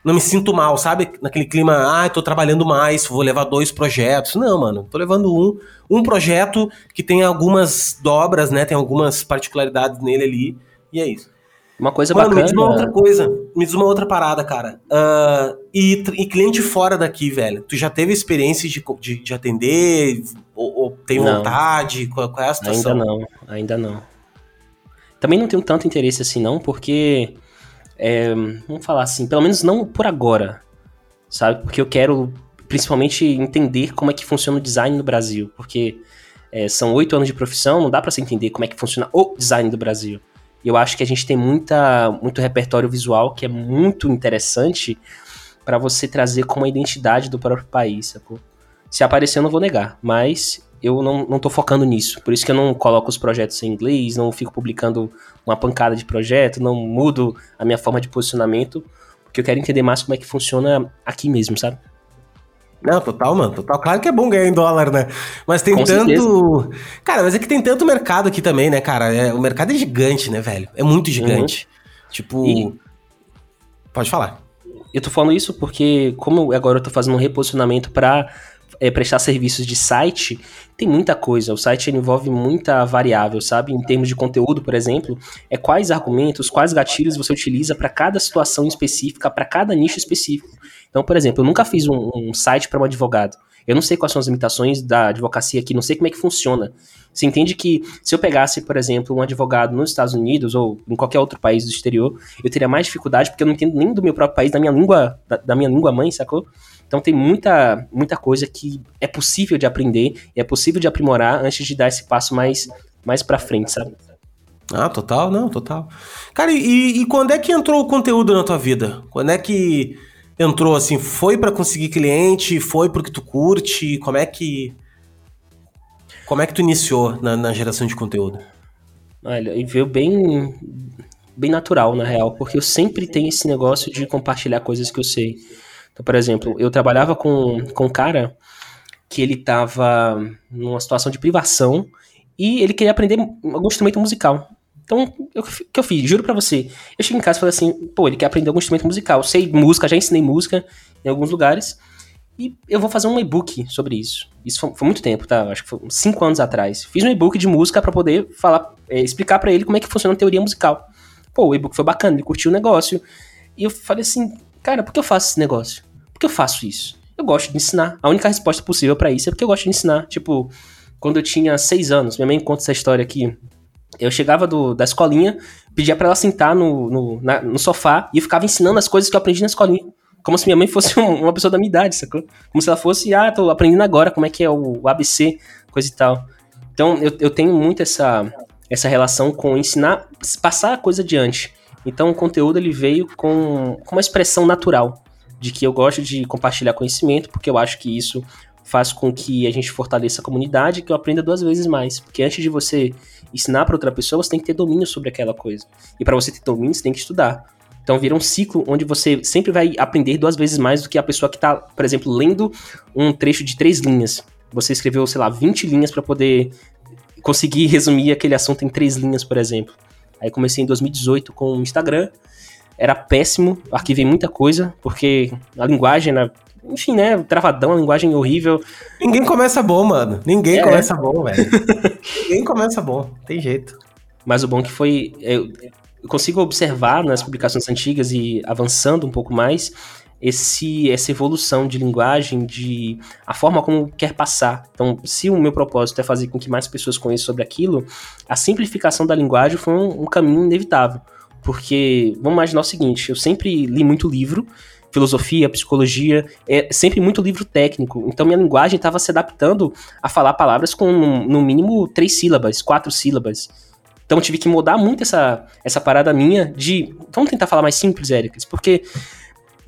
não me sinto mal, sabe? Naquele clima, ah, tô trabalhando mais, vou levar dois projetos. Não, mano, tô levando um, um projeto que tem algumas dobras, né? Tem algumas particularidades nele ali, e é isso. Uma coisa Mano, bacana. Me diz uma outra coisa. Me diz uma outra parada, cara. Uh, e, e, cliente fora daqui, velho. Tu já teve experiência de, de, de atender? Ou, ou tem não. vontade? Qual, qual, é a situação? Ainda não, ainda não. Também não tenho tanto interesse assim, não, porque. É, vamos falar assim, pelo menos não por agora. Sabe? Porque eu quero principalmente entender como é que funciona o design no Brasil. Porque é, são oito anos de profissão, não dá para você entender como é que funciona o design do Brasil. Eu acho que a gente tem muita, muito repertório visual que é muito interessante para você trazer como a identidade do próprio país, sacou? Se aparecer, eu não vou negar, mas eu não, não tô focando nisso. Por isso que eu não coloco os projetos em inglês, não fico publicando uma pancada de projeto, não mudo a minha forma de posicionamento, porque eu quero entender mais como é que funciona aqui mesmo, sabe? Não, total, mano, total. Claro que é bom ganhar em dólar, né? Mas tem Com tanto. Certeza. Cara, mas é que tem tanto mercado aqui também, né, cara? É, o mercado é gigante, né, velho? É muito gigante. Uhum. Tipo. E... Pode falar. Eu tô falando isso porque, como agora eu tô fazendo um reposicionamento para é, prestar serviços de site, tem muita coisa. O site envolve muita variável, sabe? Em termos de conteúdo, por exemplo, é quais argumentos, quais gatilhos você utiliza para cada situação específica, para cada nicho específico. Então, por exemplo, eu nunca fiz um, um site para um advogado. Eu não sei quais são as limitações da advocacia aqui, não sei como é que funciona. Você entende que se eu pegasse, por exemplo, um advogado nos Estados Unidos ou em qualquer outro país do exterior, eu teria mais dificuldade porque eu não entendo nem do meu próprio país, da minha língua, da, da minha língua mãe, sacou? Então tem muita, muita coisa que é possível de aprender, é possível de aprimorar antes de dar esse passo mais, mais para frente, sabe? Ah, total, não, total. Cara, e, e quando é que entrou o conteúdo na tua vida? Quando é que entrou assim? Foi para conseguir cliente? Foi porque tu curte? Como é que como é que tu iniciou na, na geração de conteúdo? Olha, e veio bem bem natural na real, porque eu sempre tenho esse negócio de compartilhar coisas que eu sei. Então, por exemplo, eu trabalhava com, com um cara que ele tava numa situação de privação e ele queria aprender algum instrumento musical. Então, o que eu fiz? Juro pra você. Eu cheguei em casa e falei assim, pô, ele quer aprender algum instrumento musical. Eu sei música, já ensinei música em alguns lugares. E eu vou fazer um e-book sobre isso. Isso foi, foi, muito tempo, tá? Acho que foi 5 anos atrás. Fiz um e-book de música para poder falar, é, explicar para ele como é que funciona a teoria musical. Pô, o e-book foi bacana, ele curtiu o negócio. E eu falei assim, cara, por que eu faço esse negócio? Por que eu faço isso? Eu gosto de ensinar. A única resposta possível para isso é porque eu gosto de ensinar. Tipo, quando eu tinha seis anos, minha mãe conta essa história aqui. Eu chegava do, da escolinha, pedia para ela sentar no, no, na, no sofá e ficava ensinando as coisas que eu aprendi na escolinha. Como se minha mãe fosse uma pessoa da minha idade, sacou? Como se ela fosse, ah, tô aprendendo agora como é que é o, o ABC, coisa e tal. Então, eu, eu tenho muito essa, essa relação com ensinar, passar a coisa adiante. Então, o conteúdo ele veio com, com uma expressão natural de que eu gosto de compartilhar conhecimento, porque eu acho que isso faz com que a gente fortaleça a comunidade, que eu aprenda duas vezes mais. Porque antes de você ensinar para outra pessoa, você tem que ter domínio sobre aquela coisa. E para você ter domínio, você tem que estudar. Então vira um ciclo onde você sempre vai aprender duas vezes mais do que a pessoa que está, por exemplo, lendo um trecho de três linhas. Você escreveu, sei lá, 20 linhas para poder conseguir resumir aquele assunto em três linhas, por exemplo. Aí comecei em 2018 com o Instagram, era péssimo, arquivei muita coisa, porque a linguagem era, enfim, né, travadão, a linguagem horrível. Ninguém começa bom, mano. Ninguém é. começa bom, velho. Ninguém começa bom, tem jeito. Mas o bom que foi, eu, eu consigo observar nas publicações antigas e avançando um pouco mais, esse, essa evolução de linguagem, de a forma como quer passar. Então, se o meu propósito é fazer com que mais pessoas conheçam sobre aquilo, a simplificação da linguagem foi um, um caminho inevitável. Porque, vamos imaginar o seguinte, eu sempre li muito livro, filosofia, psicologia, é sempre muito livro técnico. Então minha linguagem estava se adaptando a falar palavras com no mínimo três sílabas, quatro sílabas. Então tive que mudar muito essa, essa parada minha de. Vamos tentar falar mais simples, Ericles, porque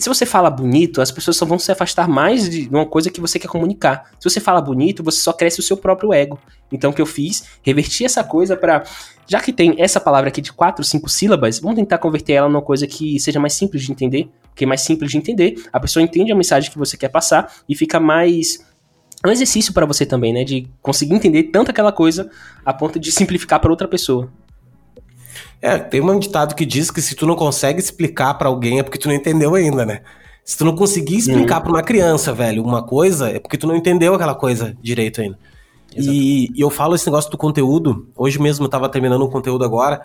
se você fala bonito, as pessoas só vão se afastar mais de uma coisa que você quer comunicar. Se você fala bonito, você só cresce o seu próprio ego. Então o que eu fiz? Reverti essa coisa para já que tem essa palavra aqui de quatro, cinco sílabas, vamos tentar converter ela numa coisa que seja mais simples de entender. Porque é mais simples de entender, a pessoa entende a mensagem que você quer passar e fica mais é um exercício para você também, né? De conseguir entender tanto aquela coisa a ponto de simplificar para outra pessoa. É, tem um ditado que diz que se tu não consegue explicar para alguém é porque tu não entendeu ainda, né? Se tu não conseguir explicar uhum. para uma criança, velho, uma coisa, é porque tu não entendeu aquela coisa direito ainda. E, e, eu falo esse negócio do conteúdo. Hoje mesmo eu tava terminando um conteúdo agora.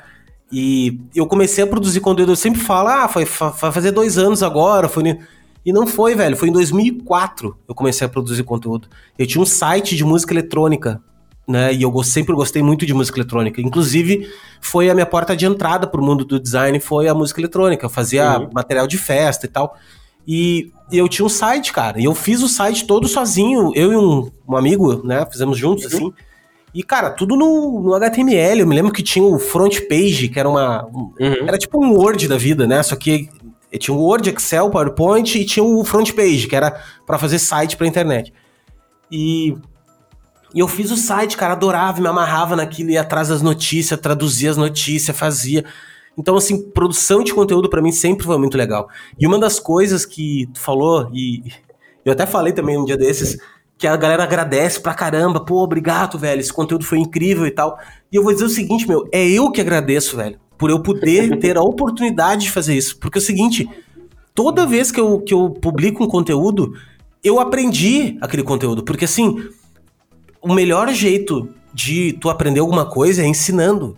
E eu comecei a produzir conteúdo. Eu sempre falo, ah, foi, fazer dois anos agora. Foi... E não foi, velho. Foi em 2004 eu comecei a produzir conteúdo. Eu tinha um site de música eletrônica, né? E eu sempre gostei muito de música eletrônica. Inclusive, foi a minha porta de entrada pro mundo do design, foi a música eletrônica. Eu fazia uhum. material de festa e tal. E eu tinha um site, cara. E eu fiz o site todo sozinho. Eu e um, um amigo, né? Fizemos juntos, uhum. assim. E, cara, tudo no, no, HTML. Eu me lembro que tinha o front page, que era uma. Um, uhum. Era tipo um Word da vida, né? Só que tinha o Word, Excel, PowerPoint e tinha o front page, que era para fazer site pra internet. E, e eu fiz o site, cara, adorava, me amarrava naquilo, ia atrás das notícias, traduzia as notícias, fazia. Então, assim, produção de conteúdo para mim sempre foi muito legal. E uma das coisas que tu falou, e, Eu até falei também um dia desses que a galera agradece pra caramba, pô, obrigado, velho, esse conteúdo foi incrível e tal. E eu vou dizer o seguinte, meu, é eu que agradeço, velho, por eu poder ter a oportunidade de fazer isso. Porque é o seguinte, toda vez que eu, que eu publico um conteúdo, eu aprendi aquele conteúdo. Porque assim, o melhor jeito de tu aprender alguma coisa é ensinando.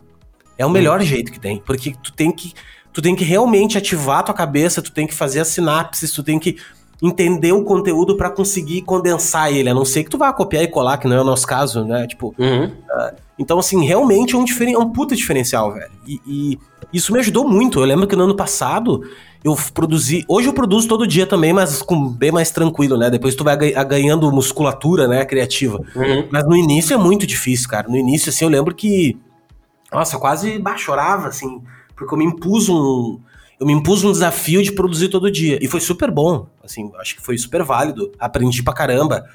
É o melhor jeito que tem. Porque tu tem que, tu tem que realmente ativar a tua cabeça, tu tem que fazer as sinapses, tu tem que entender o conteúdo para conseguir condensar ele, a não ser que tu vá copiar e colar, que não é o nosso caso, né? Tipo, uhum. uh, então assim, realmente é um, diferen é um puta diferencial, velho. E, e, isso me ajudou muito. Eu lembro que no ano passado eu produzi, hoje eu produzo todo dia também, mas com bem mais tranquilo, né? Depois tu vai ganhando musculatura, né, criativa. Uhum. Mas no início é muito difícil, cara. No início assim, eu lembro que nossa, eu quase bah, chorava assim, porque eu me impus um eu me impus um desafio de produzir todo dia. E foi super bom. Assim, acho que foi super válido. Aprendi pra caramba.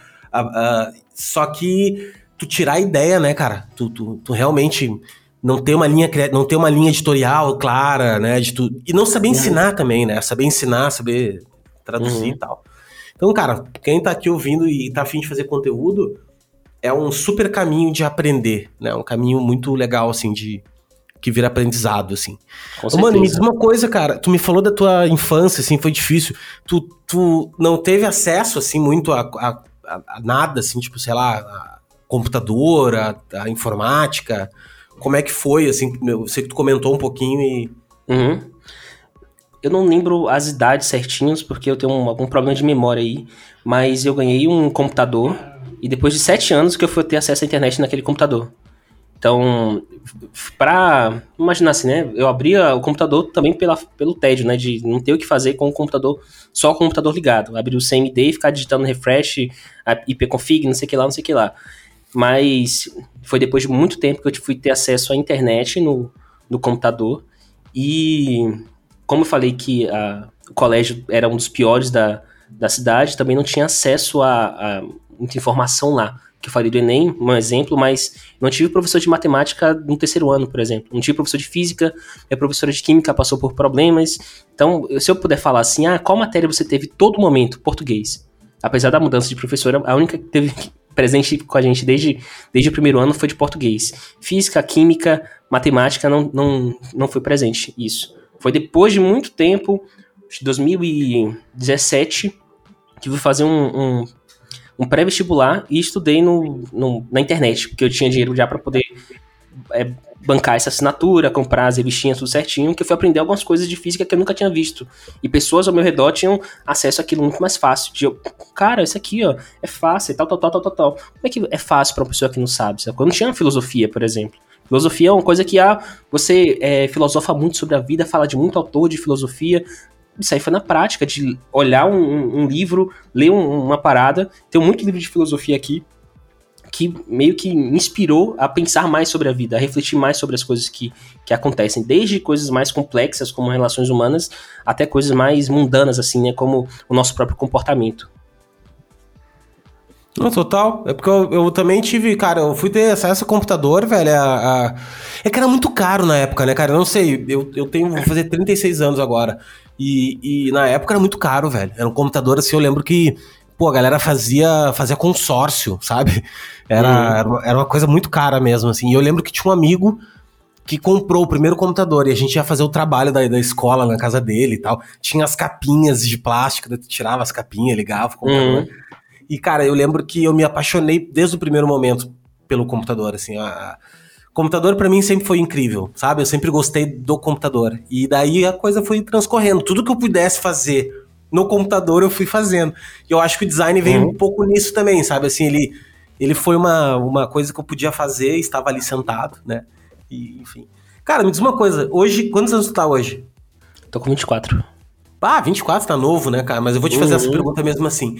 Só que tu tirar a ideia, né, cara? Tu, tu, tu, realmente não ter uma linha não ter uma linha editorial clara, né? De tu, e não saber ensinar uhum. também, né? Saber ensinar, saber traduzir uhum. e tal. Então, cara, quem tá aqui ouvindo e tá afim de fazer conteúdo, é um super caminho de aprender, né? Um caminho muito legal, assim, de, que vira aprendizado, assim. Com Mano, me diz uma coisa, cara. Tu me falou da tua infância, assim, foi difícil. Tu, tu não teve acesso, assim, muito a, a, a nada, assim, tipo, sei lá, a computador, a, a, informática. Como é que foi, assim? Eu sei que tu comentou um pouquinho e... Uhum. Eu não lembro as idades certinhas, porque eu tenho um, algum problema de memória aí. Mas eu ganhei um computador e depois de sete anos que eu fui ter acesso à internet naquele computador. Então, para imaginar assim, né? Eu abria o computador também pela, pelo tédio, né? De não ter o que fazer com o computador, só o computador ligado. Abrir o CMD e ficar digitando refresh, ipconfig, não sei o que lá, não sei o que lá. Mas foi depois de muito tempo que eu fui ter acesso à internet no, no computador. E como eu falei que a, o colégio era um dos piores da, da cidade, também não tinha acesso a, a muita informação lá que eu falei do Enem, um exemplo, mas não tive professor de matemática no terceiro ano, por exemplo. Não tive professor de física, minha professora de química passou por problemas. Então, se eu puder falar assim, ah, qual matéria você teve todo momento? Português. Apesar da mudança de professora, a única que teve presente com a gente desde, desde o primeiro ano foi de português. Física, química, matemática não, não, não foi presente, isso. Foi depois de muito tempo, de 2017, que fui fazer um, um um pré-vestibular e estudei no, no, na internet, porque eu tinha dinheiro já para poder é, bancar essa assinatura, comprar as revistinhas tudo certinho, que eu fui aprender algumas coisas de física que eu nunca tinha visto. E pessoas ao meu redor tinham acesso àquilo muito mais fácil. De eu, cara, isso aqui, ó, é fácil, tal, tal, tal, tal, tal, tal. Como é que é fácil para uma pessoa que não sabe? Sabe? Eu tinha filosofia, por exemplo. Filosofia é uma coisa que ah, você é, filosofa muito sobre a vida, fala de muito autor de filosofia, isso aí foi na prática, de olhar um, um livro, ler um, uma parada. Tem muito livro de filosofia aqui que meio que me inspirou a pensar mais sobre a vida, a refletir mais sobre as coisas que, que acontecem, desde coisas mais complexas como relações humanas até coisas mais mundanas assim, né, como o nosso próprio comportamento. Não, total. É porque eu, eu, também tive, cara, eu fui ter acesso a computador, velho. A, a... É que era muito caro na época, né, cara? Eu não sei, eu, eu tenho, vou fazer 36 anos agora. E, e na época era muito caro, velho. Era um computador assim, eu lembro que, pô, a galera fazia, fazia consórcio, sabe? Era, uhum. era uma coisa muito cara mesmo, assim. E eu lembro que tinha um amigo que comprou o primeiro computador e a gente ia fazer o trabalho da, da escola na casa dele e tal. Tinha as capinhas de plástico, tu tirava as capinhas, ligava o computador. Uhum. E, cara, eu lembro que eu me apaixonei desde o primeiro momento pelo computador, assim, a, computador para mim sempre foi incrível, sabe? Eu sempre gostei do computador. E daí a coisa foi transcorrendo. Tudo que eu pudesse fazer no computador eu fui fazendo. E eu acho que o design veio uhum. um pouco nisso também, sabe? Assim, ele, ele foi uma, uma coisa que eu podia fazer, estava ali sentado, né? E, enfim. Cara, me diz uma coisa, hoje, quantos anos tu tá hoje? Tô com 24. Ah, 24 tá novo, né, cara? Mas eu vou te fazer uhum. essa pergunta mesmo assim.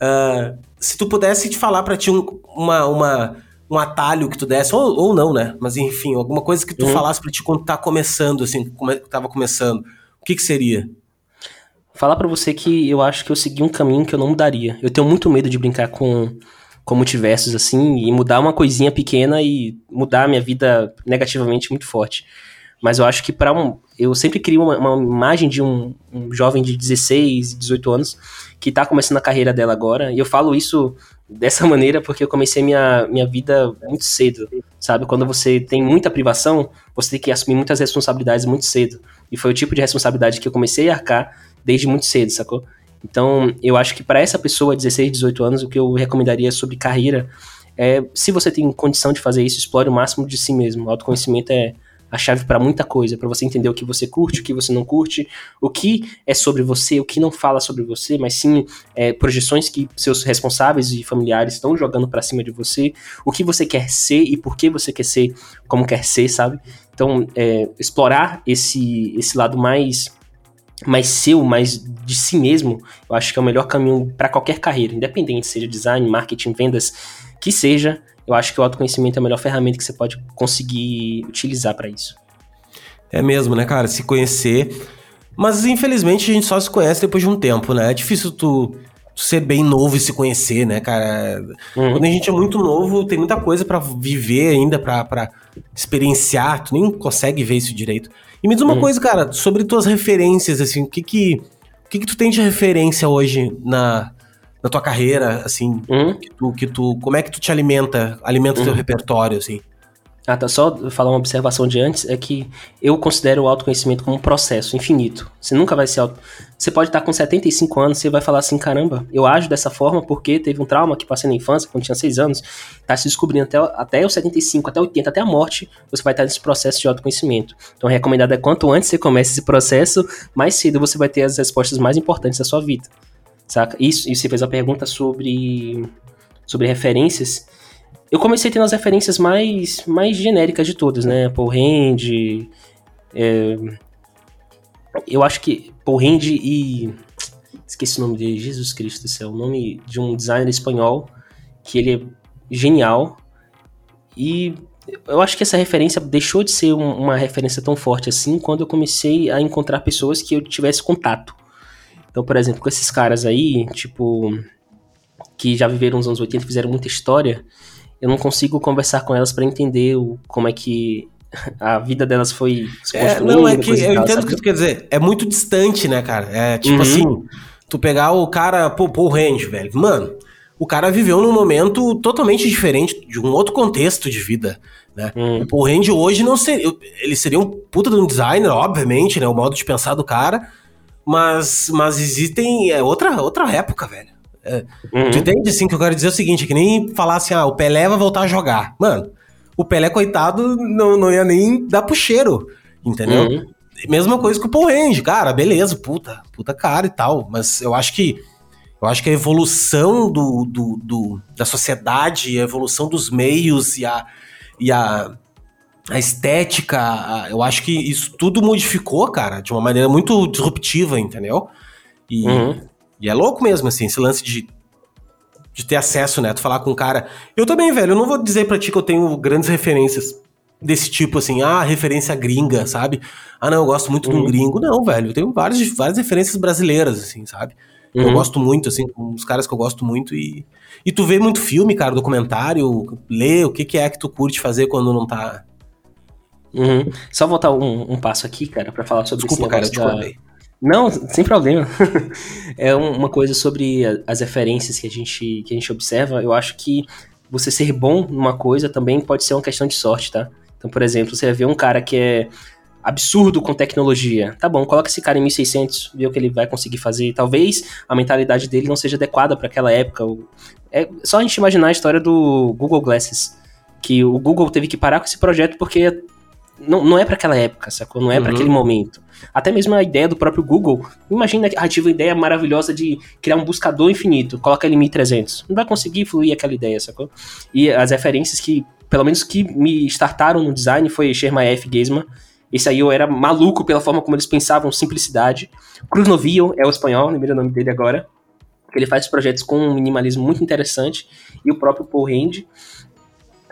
Uh, se tu pudesse te falar para ti um, uma, uma um atalho que tu desse, ou, ou não, né? Mas enfim, alguma coisa que tu uhum. falasse pra ti quando tá começando, assim, como é tava começando. O que que seria? Falar para você que eu acho que eu segui um caminho que eu não mudaria. Eu tenho muito medo de brincar com, com multiversos, assim, e mudar uma coisinha pequena e mudar a minha vida negativamente muito forte. Mas eu acho que para um. Eu sempre crio uma, uma imagem de um, um, jovem de 16, 18 anos que tá começando a carreira dela agora. E eu falo isso dessa maneira porque eu comecei minha, minha vida muito cedo. Sabe? Quando você tem muita privação, você tem que assumir muitas responsabilidades muito cedo. E foi o tipo de responsabilidade que eu comecei a arcar desde muito cedo, sacou? Então, eu acho que para essa pessoa, 16, 18 anos, o que eu recomendaria sobre carreira é, se você tem condição de fazer isso, explore o máximo de si mesmo. O autoconhecimento é a chave para muita coisa, para você entender o que você curte, o que você não curte, o que é sobre você, o que não fala sobre você, mas sim é, projeções que seus responsáveis e familiares estão jogando para cima de você, o que você quer ser e por que você quer ser como quer ser, sabe? Então, é, explorar esse, esse lado mais mais seu, mais de si mesmo, eu acho que é o melhor caminho para qualquer carreira, independente seja design, marketing, vendas, que seja, eu acho que o autoconhecimento é a melhor ferramenta que você pode conseguir utilizar para isso. É mesmo, né, cara? Se conhecer. Mas infelizmente a gente só se conhece depois de um tempo, né? É difícil tu, ser bem novo e se conhecer, né, cara? Uhum. Quando a gente é muito novo, tem muita coisa para viver ainda, para experienciar, tu nem consegue ver isso direito. E me diz uma uhum. coisa, cara, sobre tuas referências, assim, o que que, o que que tu tem de referência hoje na, na tua carreira, assim, uhum. que, tu, que tu, como é que tu te alimenta, alimenta o teu uhum. repertório, assim? Ah, tá. Só falar uma observação de antes, é que eu considero o autoconhecimento como um processo infinito. Você nunca vai ser auto... Você pode estar com 75 anos, você vai falar assim, caramba, eu ajo dessa forma porque teve um trauma que passei na infância, quando tinha 6 anos, tá se descobrindo até, até os 75, até 80, até a morte, você vai estar nesse processo de autoconhecimento. Então, recomendado é quanto antes você começa esse processo, mais cedo você vai ter as respostas mais importantes da sua vida. Saca? Isso, e você fez a pergunta sobre, sobre referências. Eu comecei tendo as referências mais, mais genéricas de todas, né? Paul Rand. É, eu acho que Paul Rand e. Esqueci o nome dele, Jesus Cristo do céu. O nome de um designer espanhol que ele é genial. E eu acho que essa referência deixou de ser um, uma referência tão forte assim quando eu comecei a encontrar pessoas que eu tivesse contato. Então, por exemplo, com esses caras aí, tipo, que já viveram nos anos 80 fizeram muita história, eu não consigo conversar com elas para entender o, como é que a vida delas foi se é, Não, é que eu tal, entendo o que tu quer dizer. É muito distante, né, cara? É tipo uhum. assim, tu pegar o cara, pô, Paul Range, velho. Mano, o cara viveu num momento totalmente diferente, de um outro contexto de vida, né? Hum. O Paul Range hoje não seria... Ele seria um puta de um designer, obviamente, né? O modo de pensar do cara, mas, mas existem. É outra, outra época, velho. É, uhum. Tu entende assim que eu quero dizer o seguinte: é que nem falar assim, ah, o Pelé vai voltar a jogar. Mano, o Pelé, coitado, não, não ia nem dar pro cheiro, entendeu? Uhum. Mesma coisa com o Paul Range, cara, beleza, puta, puta cara e tal. Mas eu acho que. Eu acho que a evolução do, do, do da sociedade, a evolução dos meios e a, e a, a estética, a, eu acho que isso tudo modificou, cara, de uma maneira muito disruptiva, entendeu? E, uhum. E é louco mesmo, assim, esse lance de, de ter acesso, né? Tu falar com um cara. Eu também, velho, eu não vou dizer pra ti que eu tenho grandes referências desse tipo, assim, ah, referência gringa, sabe? Ah, não, eu gosto muito uhum. de um gringo. Não, velho, eu tenho várias, várias referências brasileiras, assim, sabe? Uhum. Eu gosto muito, assim, com os caras que eu gosto muito e. E tu vê muito filme, cara, documentário, lê o que, que é que tu curte fazer quando não tá Uhum. Só voltar um, um, passo aqui, cara, para falar sobre Desculpa, esse cara, da... Não, sem problema. é uma coisa sobre as referências que a gente que a gente observa. Eu acho que você ser bom numa coisa também pode ser uma questão de sorte, tá? Então, por exemplo, você vê um cara que é absurdo com tecnologia. Tá bom, coloca esse cara em 1600, vê o que ele vai conseguir fazer. Talvez a mentalidade dele não seja adequada para aquela época. É só a gente imaginar a história do Google Glasses, que o Google teve que parar com esse projeto porque não, não é para aquela época, sacou? Não é uhum. para aquele momento. Até mesmo a ideia do próprio Google. Imagina a tive a ideia maravilhosa de criar um buscador infinito, coloca ele em 1300. Não vai conseguir fluir aquela ideia, sacou? E as referências que, pelo menos que me startaram no design foi Shermaeff Geisman. Esse aí eu era maluco pela forma como eles pensavam simplicidade. Cruz Novio é o espanhol, lembrei o nome dele agora. Ele faz projetos com um minimalismo muito interessante. E o próprio Paul Rand.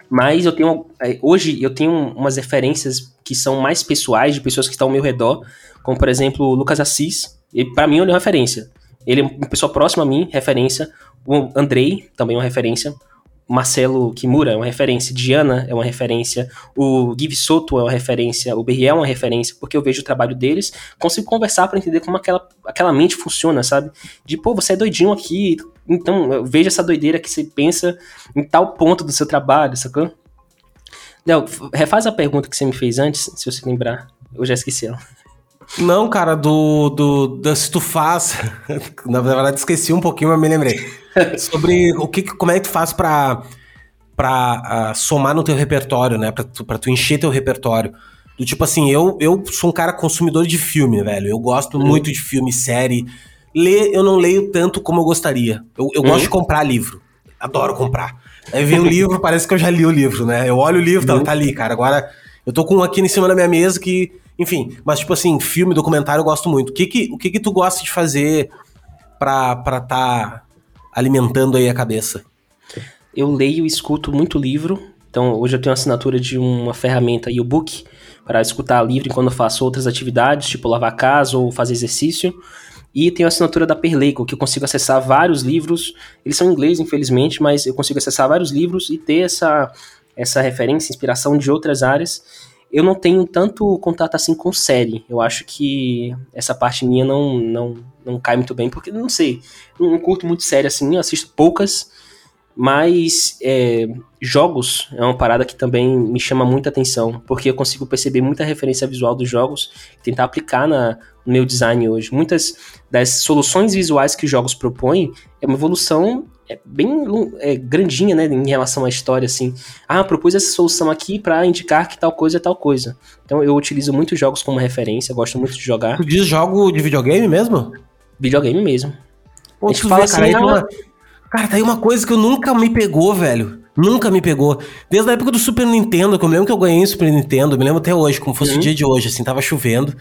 Mas eu tenho. É, hoje eu tenho umas referências que são mais pessoais, de pessoas que estão ao meu redor, como por exemplo o Lucas Assis. Ele, pra mim, ele é uma referência. Ele é uma pessoa próxima a mim, referência. O Andrei, também é uma referência. Marcelo Kimura é uma referência, Diana é uma referência, o Give Soto é uma referência, o Berriel é uma referência, porque eu vejo o trabalho deles, consigo conversar para entender como aquela, aquela mente funciona, sabe? De, pô, você é doidinho aqui, então eu vejo essa doideira que você pensa em tal ponto do seu trabalho, sacou? Léo, refaz a pergunta que você me fez antes, se você lembrar. Eu já esqueci ela. Não, cara, do, do, do se tu faz. Na verdade, esqueci um pouquinho, mas me lembrei. Sobre o que, como é que tu faz pra, pra uh, somar no teu repertório, né? Pra tu, pra tu encher teu repertório. Do tipo assim, eu, eu sou um cara consumidor de filme, velho. Eu gosto uhum. muito de filme, série. Ler, eu não leio tanto como eu gostaria. Eu, eu uhum. gosto de comprar livro. Adoro comprar. Aí vem o livro, parece que eu já li o livro, né? Eu olho o livro, uhum. tá, tá ali, cara. Agora, eu tô com um aqui em cima da minha mesa que enfim, mas tipo assim, filme, documentário eu gosto muito. O que que, o que, que tu gosta de fazer pra estar tá alimentando aí a cabeça? Eu leio e escuto muito livro. Então, hoje eu tenho assinatura de uma ferramenta e-book para escutar livro enquanto eu faço outras atividades, tipo lavar casa ou fazer exercício. E tenho a assinatura da Perleico, que eu consigo acessar vários livros. Eles são em inglês, infelizmente, mas eu consigo acessar vários livros e ter essa, essa referência, inspiração de outras áreas eu não tenho tanto contato assim com série. Eu acho que essa parte minha não, não, não cai muito bem, porque não sei, não curto muito série assim, eu assisto poucas, mas é, jogos é uma parada que também me chama muita atenção, porque eu consigo perceber muita referência visual dos jogos e tentar aplicar na, no meu design hoje. Muitas das soluções visuais que os jogos propõem é uma evolução é bem é, grandinha, né, em relação à história, assim. Ah, propus essa solução aqui para indicar que tal coisa é tal coisa. Então eu utilizo muitos jogos como referência, gosto muito de jogar. Tu diz jogo de videogame mesmo? Videogame mesmo. Pô, a gente fala vê, assim, cara, ah, uma... cara, tá aí uma coisa que eu nunca me pegou, velho. Nunca me pegou. Desde a época do Super Nintendo, que eu me lembro que eu ganhei o Super Nintendo, me lembro até hoje, como fosse uhum. o dia de hoje, assim, tava chovendo.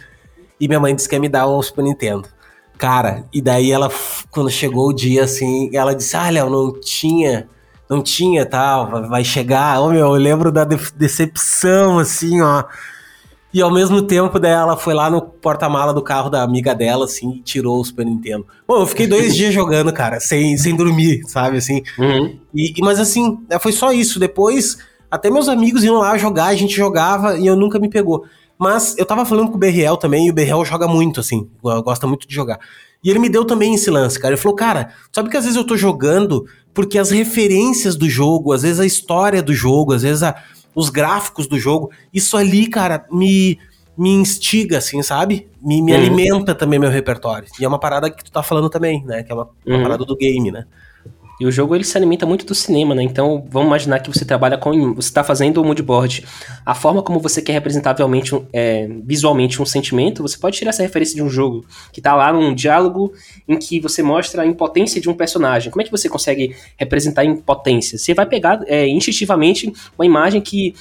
E minha mãe disse que ia me dar um Super Nintendo. Cara, e daí ela, quando chegou o dia, assim, ela disse: Ah, Léo, não tinha, não tinha, tal, tá, vai chegar. Ô, meu, eu lembro da de decepção, assim, ó. E ao mesmo tempo, daí ela foi lá no porta-mala do carro da amiga dela, assim, e tirou o Super Nintendo. Bom, eu fiquei dois dias jogando, cara, sem, sem dormir, sabe, assim. Uhum. E, mas assim, foi só isso. Depois, até meus amigos iam lá jogar, a gente jogava e eu nunca me pegou. Mas eu tava falando com o Berriel também, e o Berriel joga muito, assim, gosta muito de jogar. E ele me deu também esse lance, cara. Ele falou, cara, sabe que às vezes eu tô jogando porque as referências do jogo, às vezes a história do jogo, às vezes a, os gráficos do jogo, isso ali, cara, me, me instiga, assim, sabe? Me, me uhum. alimenta também meu repertório. E é uma parada que tu tá falando também, né? Que é uma, uma uhum. parada do game, né? E o jogo ele se alimenta muito do cinema, né? Então vamos imaginar que você trabalha com. Você está fazendo o moodboard. A forma como você quer representar é, visualmente um sentimento, você pode tirar essa referência de um jogo que está lá num diálogo em que você mostra a impotência de um personagem. Como é que você consegue representar a impotência? Você vai pegar é, instintivamente uma imagem que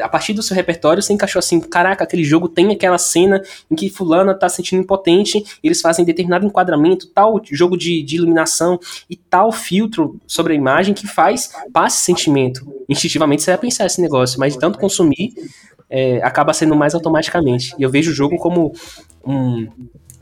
a partir do seu repertório, você encaixou assim, caraca, aquele jogo tem aquela cena em que fulana tá sentindo impotente, eles fazem determinado enquadramento, tal jogo de, de iluminação e tal filtro sobre a imagem que faz passe sentimento. Instintivamente você vai pensar esse negócio, mas de tanto consumir, é, acaba sendo mais automaticamente. E eu vejo o jogo como um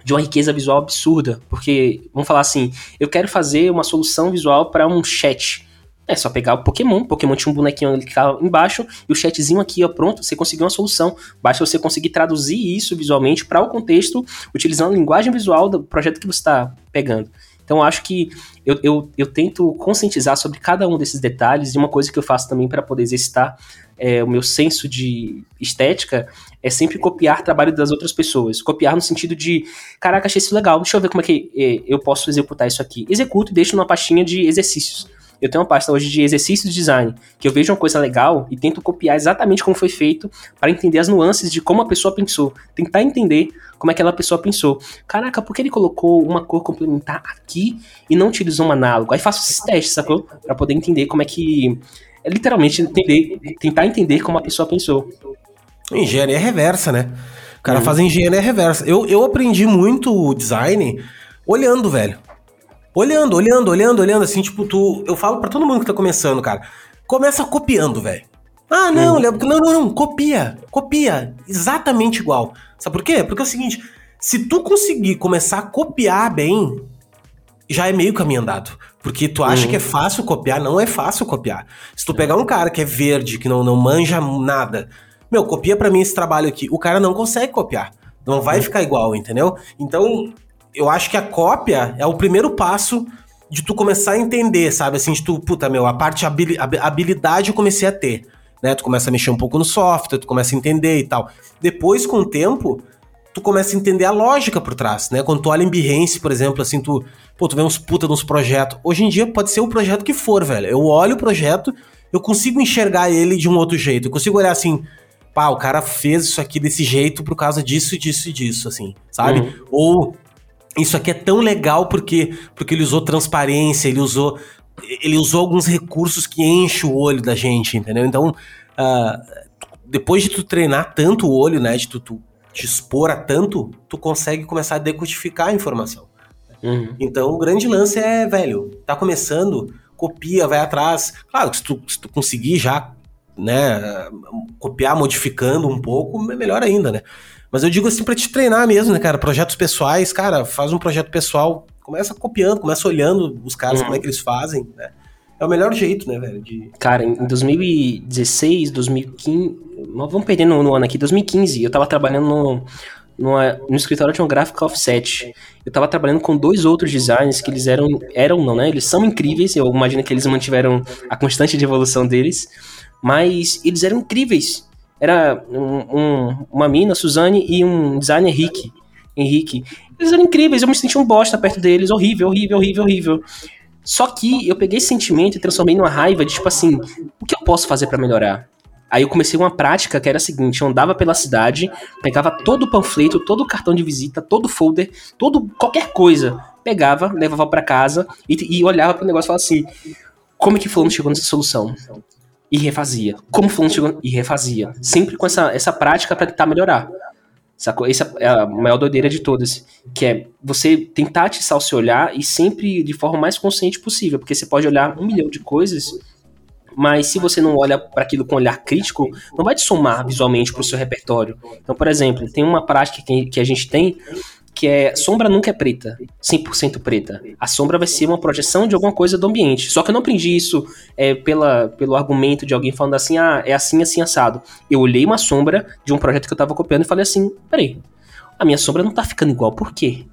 de uma riqueza visual absurda, porque vamos falar assim, eu quero fazer uma solução visual para um chat é só pegar o Pokémon. Pokémon tinha um bonequinho ali que ficava embaixo e o chatzinho aqui, ó, pronto, você conseguiu uma solução. Basta você conseguir traduzir isso visualmente para o contexto, utilizando a linguagem visual do projeto que você está pegando. Então, acho que eu, eu, eu, tento conscientizar sobre cada um desses detalhes, e uma coisa que eu faço também para poder exercitar é, o meu senso de estética é sempre copiar trabalho das outras pessoas. Copiar no sentido de, caraca, achei isso legal, deixa eu ver como é que é, eu posso executar isso aqui. Executo e deixo numa pastinha de exercícios. Eu tenho uma pasta hoje de exercícios de design, que eu vejo uma coisa legal e tento copiar exatamente como foi feito para entender as nuances de como a pessoa pensou. Tentar entender como aquela pessoa pensou. Caraca, por que ele colocou uma cor complementar aqui e não utilizou um análogo? Aí faço esses testes, sacou? Para poder entender como é que. É literalmente entender, tentar entender como a pessoa pensou. Engenharia reversa, né? O cara hum. faz engenharia reversa. Eu, eu aprendi muito design olhando, velho. Olhando, olhando, olhando, olhando, assim, tipo, tu. Eu falo para todo mundo que tá começando, cara. Começa copiando, velho. Ah, não, hum. não, não, não, copia, copia, exatamente igual. Sabe por quê? Porque é o seguinte, se tu conseguir começar a copiar bem, já é meio caminho andado. Porque tu acha uhum. que é fácil copiar, não é fácil copiar. Se tu pegar um cara que é verde, que não, não manja nada, meu, copia para mim esse trabalho aqui. O cara não consegue copiar. Não vai uhum. ficar igual, entendeu? Então, eu acho que a cópia é o primeiro passo de tu começar a entender, sabe? Assim, de tu, puta, meu, a parte habilidade eu comecei a ter. Né? Tu começa a mexer um pouco no software, tu começa a entender e tal. Depois, com o tempo, tu começa a entender a lógica por trás, né? Quando tu olha em Behance, por exemplo, assim, tu, pô, tu vê uns puta nos projetos. Hoje em dia pode ser o projeto que for, velho. Eu olho o projeto, eu consigo enxergar ele de um outro jeito. Eu consigo olhar assim, pá, o cara fez isso aqui desse jeito por causa disso, disso e disso, assim, sabe? Uhum. Ou isso aqui é tão legal porque porque ele usou transparência, ele usou ele usou alguns recursos que enchem o olho da gente, entendeu? Então, uh, depois de tu treinar tanto o olho, né, de tu, tu te expor a tanto, tu consegue começar a decodificar a informação. Uhum. Então, o grande lance é, velho, tá começando, copia, vai atrás. Claro que se tu, se tu conseguir já, né, copiar modificando um pouco, é melhor ainda, né? Mas eu digo assim para te treinar mesmo, né, cara? Projetos pessoais, cara, faz um projeto pessoal, começa copiando, começa olhando os caras, uhum. como é que eles fazem, né? É o melhor jeito, né, velho? De... Cara, em 2016, 2015. Vamos perder no, no ano aqui, 2015, eu tava trabalhando no, no, no escritório de um gráfico offset. Eu tava trabalhando com dois outros designers que eles eram. Eram, não, né? Eles são incríveis. Eu imagino que eles mantiveram a constante de evolução deles. Mas eles eram incríveis. Era um, um, uma mina, Suzane, e um designer Henrique. Henrique. Eles eram incríveis, eu me senti um bosta perto deles. Horrível, horrível, horrível, horrível. Só que eu peguei esse sentimento e transformei numa raiva de tipo assim, o que eu posso fazer para melhorar? Aí eu comecei uma prática que era a seguinte: eu andava pela cidade, pegava todo o panfleto, todo o cartão de visita, todo o folder, todo qualquer coisa, pegava, levava para casa e, e olhava pro negócio e falava assim: como é que fulano chegou nessa solução? E refazia. Como chegou e refazia. Sempre com essa, essa prática para tentar melhorar. Sacou? Essa é a maior doideira de todas. Que é você tentar atiçar o seu olhar e sempre de forma mais consciente possível. Porque você pode olhar um milhão de coisas, mas se você não olha para aquilo com um olhar crítico, não vai te somar visualmente para o seu repertório. Então, por exemplo, tem uma prática que, que a gente tem que é sombra nunca é preta, 100% preta. A sombra vai ser uma projeção de alguma coisa do ambiente. Só que eu não aprendi isso é, pela, pelo argumento de alguém falando assim, ah, é assim, assim, assado. Eu olhei uma sombra de um projeto que eu tava copiando e falei assim, peraí, a minha sombra não tá ficando igual, por quê?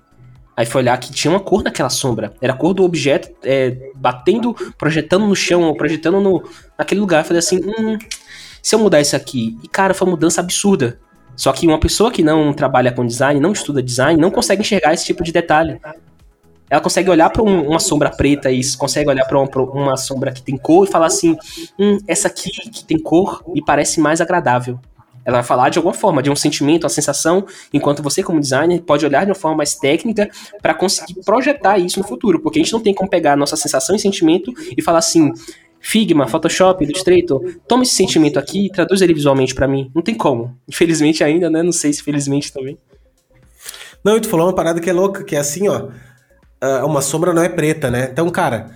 Aí foi olhar que tinha uma cor naquela sombra. Era a cor do objeto é, batendo, projetando no chão, ou projetando no, naquele lugar. Eu falei assim, hum, se eu mudar isso aqui. E cara, foi uma mudança absurda. Só que uma pessoa que não trabalha com design, não estuda design, não consegue enxergar esse tipo de detalhe. Ela consegue olhar para um, uma sombra preta e consegue olhar para uma, uma, sombra que tem cor e falar assim: hum, essa aqui que tem cor me parece mais agradável. Ela vai falar de alguma forma, de um sentimento, uma sensação, enquanto você, como designer, pode olhar de uma forma mais técnica para conseguir projetar isso no futuro. Porque a gente não tem como pegar a nossa sensação e sentimento e falar assim: Figma, Photoshop, Illustrator, toma esse sentimento aqui e traduz ele visualmente para mim. Não tem como. Infelizmente ainda, né? Não sei se felizmente também. Não, e tu falou uma parada que é louca, que é assim, ó. Ah, uma sombra não é preta, né? Então, cara,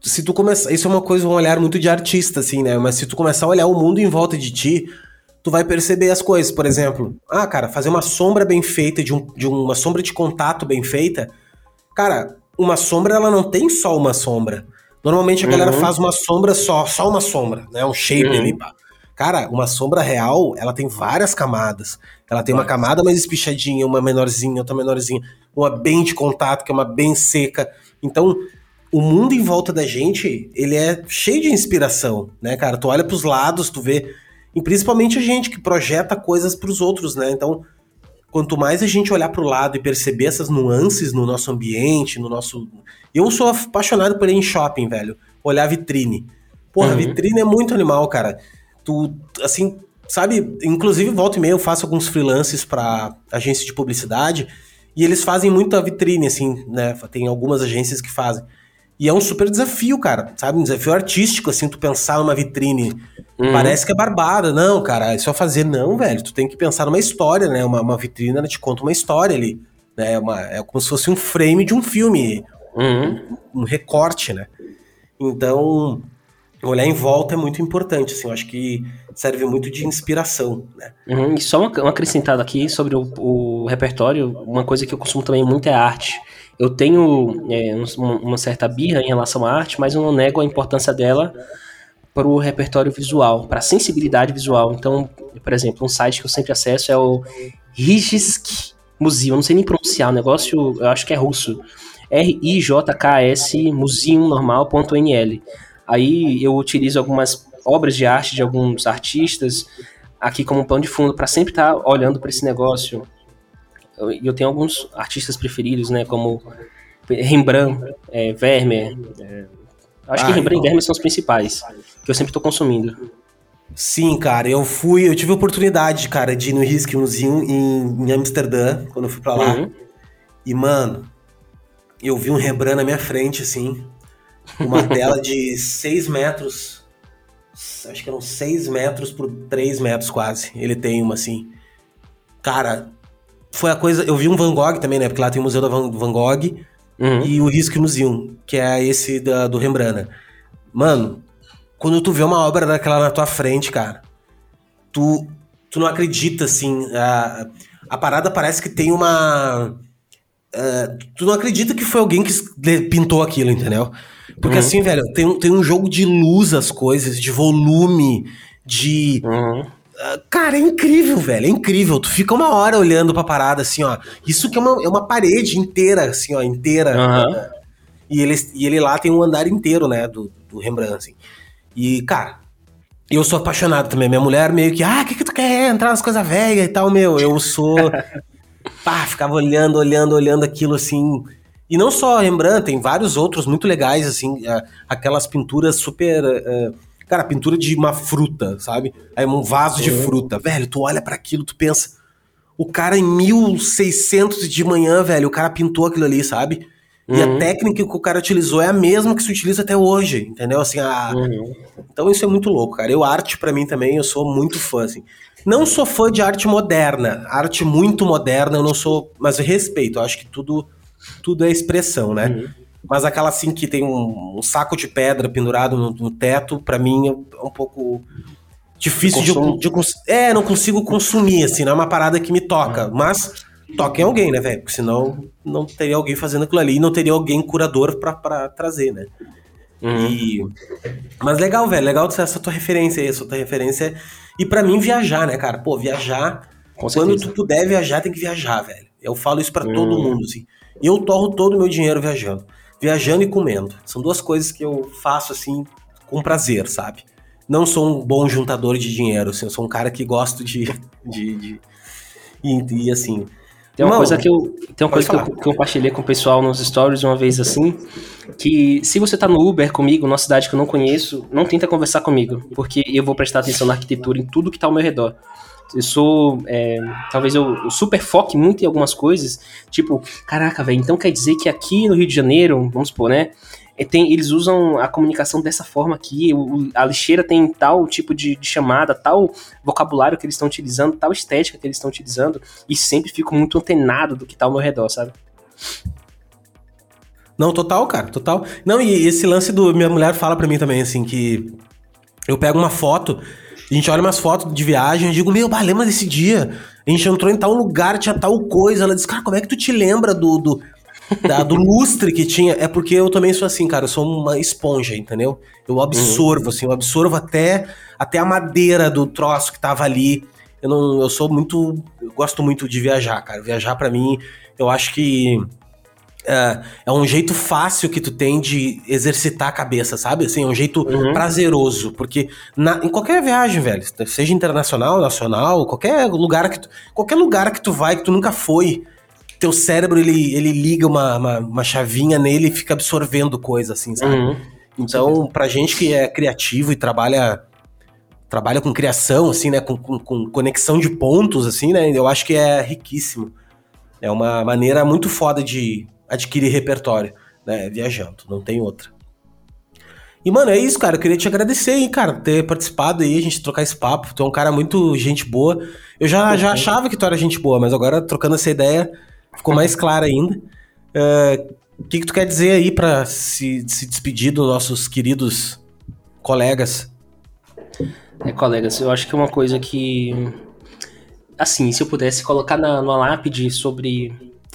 se tu começar. Isso é uma coisa, um olhar muito de artista, assim, né? Mas se tu começar a olhar o mundo em volta de ti, tu vai perceber as coisas. Por exemplo, ah, cara, fazer uma sombra bem feita, de, um, de uma sombra de contato bem feita. Cara, uma sombra, ela não tem só uma sombra. Normalmente a uhum. galera faz uma sombra só, só uma sombra, né? Um shape uhum. ali. Cara, uma sombra real, ela tem várias camadas. Ela tem uma camada mais espichadinha, uma menorzinha, outra menorzinha, uma bem de contato, que é uma bem seca. Então, o mundo em volta da gente, ele é cheio de inspiração, né, cara? Tu olha pros lados, tu vê. E principalmente a gente que projeta coisas pros outros, né? Então, quanto mais a gente olhar para o lado e perceber essas nuances no nosso ambiente, no nosso. Eu sou apaixonado por ir em shopping, velho. Olhar vitrine. Porra, uhum. vitrine é muito animal, cara. Tu, assim, sabe? Inclusive, volta e meia eu faço alguns freelances para agência de publicidade e eles fazem muito a vitrine, assim, né? Tem algumas agências que fazem. E é um super desafio, cara, sabe? Um desafio artístico, assim, tu pensar numa vitrine. Uhum. Parece que é barbada. Não, cara, é só fazer. Não, velho. Tu tem que pensar numa história, né? Uma, uma vitrine, ela te conta uma história ali. Né? Uma, é como se fosse um frame de um filme. Uhum. Um, um, recorte, né? Então, olhar em volta é muito importante, assim. Eu acho que serve muito de inspiração, né? Uhum. E só uma, uma acrescentada aqui sobre o, o repertório. Uma coisa que eu consumo também muito é arte. Eu tenho é, uma certa birra em relação à arte, mas eu não nego a importância dela para o repertório visual, para a sensibilidade visual. Então, por exemplo, um site que eu sempre acesso é o Rijsk Museum, não sei nem pronunciar, o negócio eu acho que é russo. R-I-J-K-S museumnormal.nl. Aí eu utilizo algumas obras de arte de alguns artistas aqui como pano de fundo para sempre estar tá olhando para esse negócio. Eu, eu tenho alguns artistas preferidos, né, como Rembrandt, é, Vermeer. É, acho ah, que Rembrandt e Vermeer são os principais que eu sempre estou consumindo. Sim, cara, eu fui, eu tive a oportunidade, cara, de ir no Risk Museum em, em Amsterdã, quando eu fui pra lá. Uhum. E, mano, eu vi um Rembrandt na minha frente, assim, uma tela de 6 metros, acho que eram 6 metros por 3 metros quase, ele tem uma, assim. Cara, foi a coisa, eu vi um Van Gogh também, né, porque lá tem o Museu da Van, Van Gogh uhum. e o Risk Museum, que é esse da, do Rembrandt. Né. Mano, quando tu vê uma obra daquela na tua frente, cara, tu, tu não acredita, assim. A, a parada parece que tem uma. Uh, tu não acredita que foi alguém que pintou aquilo, entendeu? Porque uhum. assim, velho, tem, tem um jogo de luz as coisas, de volume, de. Uhum. Cara, é incrível, velho. É incrível. Tu fica uma hora olhando pra parada assim, ó. Isso que é uma, é uma parede inteira, assim, ó, inteira. Uhum. Uh, e, ele, e ele lá tem um andar inteiro, né, do, do Rembrandt, assim. E, cara, eu sou apaixonado também. Minha mulher meio que, ah, o que, que tu quer? Entrar nas coisas velhas e tal, meu. Eu sou. pá, ficava olhando, olhando, olhando aquilo assim. E não só Rembrandt, tem vários outros muito legais, assim, aquelas pinturas super. Uh, cara, pintura de uma fruta, sabe? Aí um vaso de fruta. Velho, tu olha para aquilo, tu pensa. O cara em 1600 de manhã, velho, o cara pintou aquilo ali, sabe? Uhum. E a uhum. técnica que o cara utilizou é a mesma que se utiliza até hoje, entendeu? Assim, a... Uhum. Então isso é muito louco, cara. Eu, arte, para mim também, eu sou muito fã, assim. Não sou fã de arte moderna. Arte muito moderna, eu não sou. Mas eu respeito, eu acho que tudo, tudo é expressão, né? Uhum. Mas aquela assim que tem um, um saco de pedra pendurado no, no teto, para mim é um pouco difícil de, de, É, não consigo consumir, assim, não é uma parada que me toca. Uhum. Mas toca em alguém, né, velho? Porque senão não teria alguém fazendo aquilo ali e não teria alguém curador pra, trazer, né? Uhum. E... Mas legal, velho, legal essa tua referência aí, essa tua referência. E para mim, viajar, né, cara? Pô, viajar. quando tu puder viajar, tem que viajar, velho. Eu falo isso para uhum. todo mundo, assim. Eu torro todo o meu dinheiro viajando. Viajando e comendo. São duas coisas que eu faço, assim, com prazer, sabe? Não sou um bom juntador de dinheiro, assim, eu sou um cara que gosto de. de, de... E, e, assim, tem uma coisa que eu, tem uma coisa que eu, que eu, compartilhei com o pessoal nos stories uma vez assim, que se você tá no Uber comigo, numa cidade que eu não conheço, não tenta conversar comigo, porque eu vou prestar atenção na arquitetura, em tudo que tá ao meu redor. Eu sou. É, talvez eu, eu, super foque muito em algumas coisas. Tipo, caraca, velho, então quer dizer que aqui no Rio de Janeiro, vamos supor, né? É, tem, eles usam a comunicação dessa forma aqui, o, a lixeira tem tal tipo de, de, chamada, tal vocabulário que eles estão utilizando, tal estética que eles estão utilizando, e sempre fico muito antenado do que tá ao meu redor, sabe? Não, total, cara, total. Não, e esse lance do. Minha mulher fala pra mim também, assim, que eu pego uma foto, a gente olha umas fotos de viagem, eu digo, meu, bah, lembra desse dia? A gente entrou em tal lugar, tinha tal coisa. Ela diz, cara, como é que tu te lembra do, do, da, do lustre que tinha, é porque eu também sou assim, cara, eu sou uma esponja, entendeu? Eu absorvo, uhum. assim, eu absorvo até, até a madeira do troço que tava ali. Eu não, eu sou muito, eu gosto muito de viajar, cara. Viajar para mim, eu acho que é, é, um jeito fácil que tu tem de exercitar a cabeça, sabe? Assim, é um jeito uhum. prazeroso, porque na, em qualquer viagem, velho, seja internacional, nacional, qualquer lugar que tu, qualquer lugar que tu vai que tu nunca foi, teu cérebro ele, ele liga uma, uma, uma chavinha nele e fica absorvendo coisa, assim, sabe? Uhum. Então, pra gente que é criativo e trabalha trabalha com criação, assim, né? Com, com, com, conexão de pontos, assim, né? Eu acho que é riquíssimo. É uma maneira muito foda de adquirir repertório, né? Viajando, não tem outra. E, mano, é isso, cara. Eu queria te agradecer aí, cara, ter participado aí, a gente trocar esse papo. Tu é um cara muito gente boa. Eu já, já achava que tu era gente boa, mas agora, trocando essa ideia, ficou mais clara ainda. Uh, o que, que tu quer dizer aí para se, se despedir dos nossos queridos colegas? É, colegas, eu acho que uma coisa que. Assim, se eu pudesse colocar na, numa lápide sobre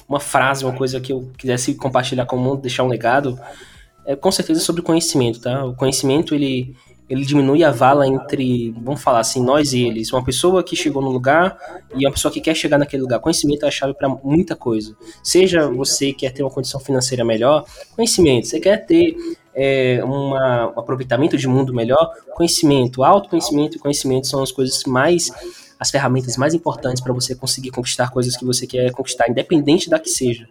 uma frase, uma coisa que eu quisesse compartilhar com o mundo, deixar um legado, é com certeza sobre conhecimento, tá? O conhecimento, ele, ele diminui a vala entre, vamos falar assim, nós e eles. Uma pessoa que chegou no lugar e uma pessoa que quer chegar naquele lugar. Conhecimento é a chave para muita coisa. Seja você quer ter uma condição financeira melhor, conhecimento. Você quer ter é, uma, um aproveitamento de mundo melhor, conhecimento. Autoconhecimento e conhecimento são as coisas mais as ferramentas mais importantes para você conseguir conquistar coisas que você quer conquistar, independente da que seja.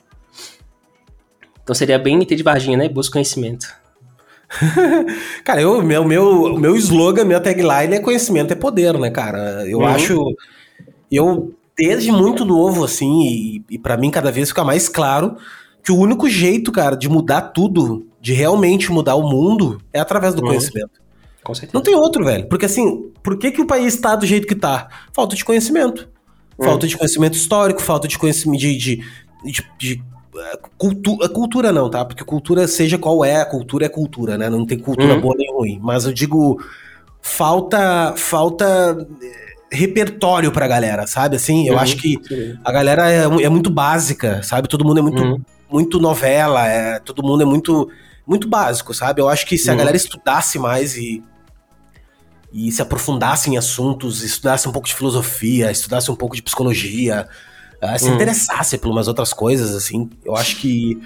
Então seria bem meter de Varginha, né? Busca conhecimento. cara, eu, meu, meu, meu slogan, minha tagline é conhecimento é poder, né, cara? Eu uhum. acho. Eu, desde muito novo, assim, e, e para mim cada vez fica mais claro que o único jeito, cara, de mudar tudo, de realmente mudar o mundo, é através do uhum. conhecimento. Com certeza. Não tem outro, velho. Porque assim, por que, que o país está do jeito que tá? Falta de conhecimento. Hum. Falta de conhecimento histórico, falta de conhecimento de, de, de, de é, cultura, cultura não, tá? Porque cultura, seja qual é, a cultura é cultura, né? Não tem cultura hum. boa nem ruim. Mas eu digo, falta falta eh, repertório pra galera, sabe? Assim, eu uhum. acho que a galera é, é, muito básica, sabe? Todo mundo é muito, uhum. muito novela, é, todo mundo é muito, muito básico, sabe? Eu acho que se a uhum. galera estudasse mais e e se aprofundasse em assuntos, estudasse um pouco de filosofia, estudasse um pouco de psicologia, uh, se hum. interessasse por umas outras coisas, assim, eu acho que.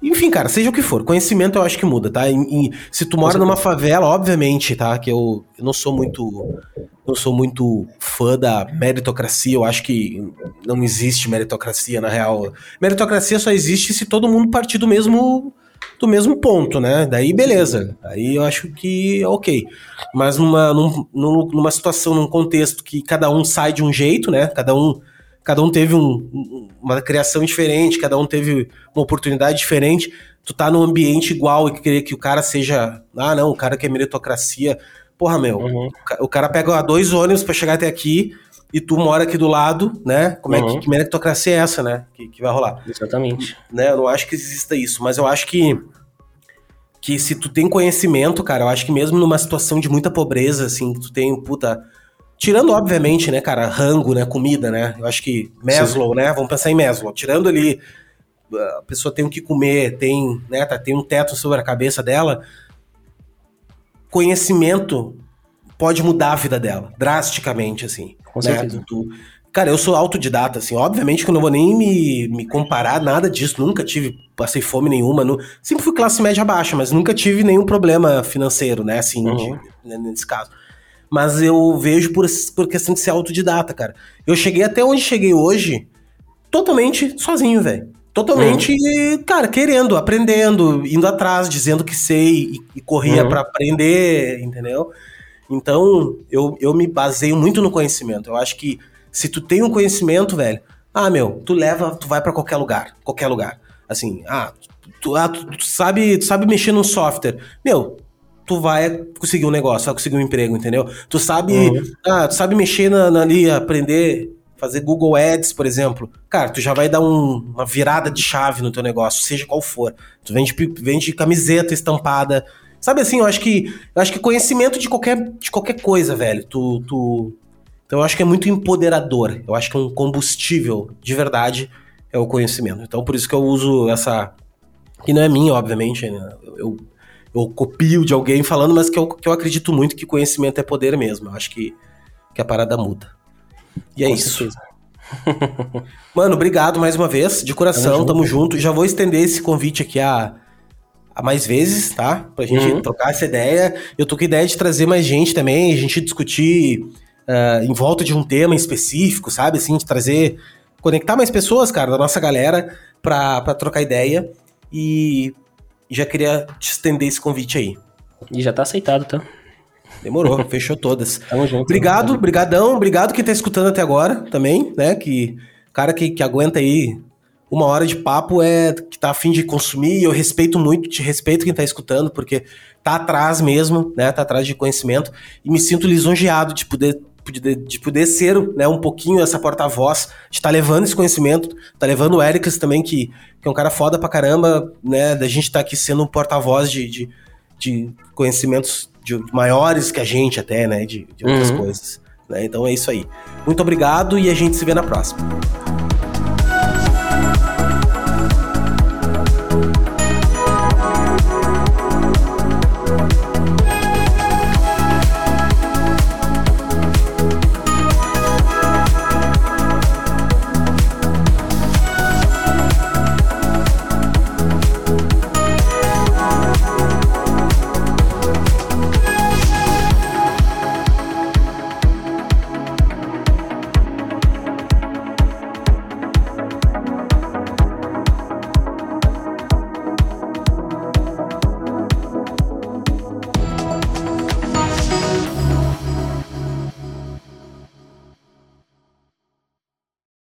Enfim, cara, seja o que for, conhecimento eu acho que muda, tá? E, e se tu mora numa favela, obviamente, tá? Que eu, eu não sou muito. Não sou muito fã da meritocracia, eu acho que não existe meritocracia, na real. Meritocracia só existe se todo mundo partir do mesmo do mesmo ponto, né? Daí beleza. Aí eu acho que é ok. Mas numa, num, numa situação, num contexto que cada um sai de um jeito, né? Cada um, cada um teve um, uma criação diferente, cada um teve uma oportunidade diferente. Tu tá num ambiente igual e querer que o cara seja. Ah, não, o cara que é meritocracia. Porra, meu, uhum. o cara pega dois ônibus para chegar até aqui e tu mora aqui do lado, né? Como uhum. é que, uhum. que meritocracia é essa, né? Que, que vai rolar. Exatamente. Né? Eu não acho que exista isso, mas eu acho que que se tu tem conhecimento, cara, eu acho que mesmo numa situação de muita pobreza, assim, tu tem, puta, tirando obviamente, né, cara, rango, né, comida, né? Eu acho que Maslow, Sim. né? Vamos pensar em Maslow, tirando ali a pessoa tem o que comer, tem, né, tá, tem um teto sobre a cabeça dela. Conhecimento pode mudar a vida dela, drasticamente, assim. Com né? certeza. Tu, cara, eu sou autodidata, assim, obviamente que eu não vou nem me, me comparar nada disso, nunca tive, passei fome nenhuma, não, sempre fui classe média baixa, mas nunca tive nenhum problema financeiro, né, assim, uhum. de, né, nesse caso. Mas eu vejo por, por questão de ser autodidata, cara. Eu cheguei até onde cheguei hoje totalmente sozinho, velho. Totalmente, uhum. cara, querendo, aprendendo, indo atrás, dizendo que sei e, e corria uhum. para aprender, entendeu? Então, eu, eu me baseio muito no conhecimento. Eu acho que se tu tem um conhecimento, velho, ah, meu, tu leva, tu vai para qualquer lugar, qualquer lugar. Assim, ah, tu, ah, tu, tu, sabe, tu sabe mexer num software. Meu, tu vai conseguir um negócio, vai conseguir um emprego, entendeu? Tu sabe, uhum. ah, tu sabe mexer na, na, ali, aprender, fazer Google Ads, por exemplo. Cara, tu já vai dar um, uma virada de chave no teu negócio, seja qual for. Tu vende, vende camiseta estampada, Sabe assim, eu acho que eu acho que conhecimento de qualquer, de qualquer coisa, velho. Tu, tu... Então eu acho que é muito empoderador. Eu acho que é um combustível de verdade é o conhecimento. Então por isso que eu uso essa. Que não é minha, obviamente. Né? Eu, eu copio de alguém falando, mas que eu, que eu acredito muito que conhecimento é poder mesmo. Eu acho que, que a parada muda. E é Com isso. Certeza. Mano, obrigado mais uma vez, de coração, tamo junto. tamo junto. Já vou estender esse convite aqui a a mais vezes, tá? Pra gente uhum. trocar essa ideia. Eu tô com a ideia de trazer mais gente também, a gente discutir uh, em volta de um tema específico, sabe? Assim, de trazer. Conectar mais pessoas, cara, da nossa galera, pra, pra trocar ideia. E já queria te estender esse convite aí. E já tá aceitado, tá? Demorou, fechou todas. Tamo junto. Obrigado, brigadão, obrigado quem tá escutando até agora também, né? Que cara que, que aguenta aí uma hora de papo é que tá afim de consumir, e eu respeito muito, te respeito quem tá escutando, porque tá atrás mesmo, né? Tá atrás de conhecimento, e me sinto lisonjeado de poder de poder ser né, um pouquinho essa porta-voz, de estar tá levando esse conhecimento, tá levando o Ericles também, que, que é um cara foda pra caramba, né? Da gente tá aqui sendo um porta-voz de, de, de, conhecimentos de, maiores que a gente até, né? De, de outras uhum. coisas. Né? Então é isso aí. Muito obrigado e a gente se vê na próxima.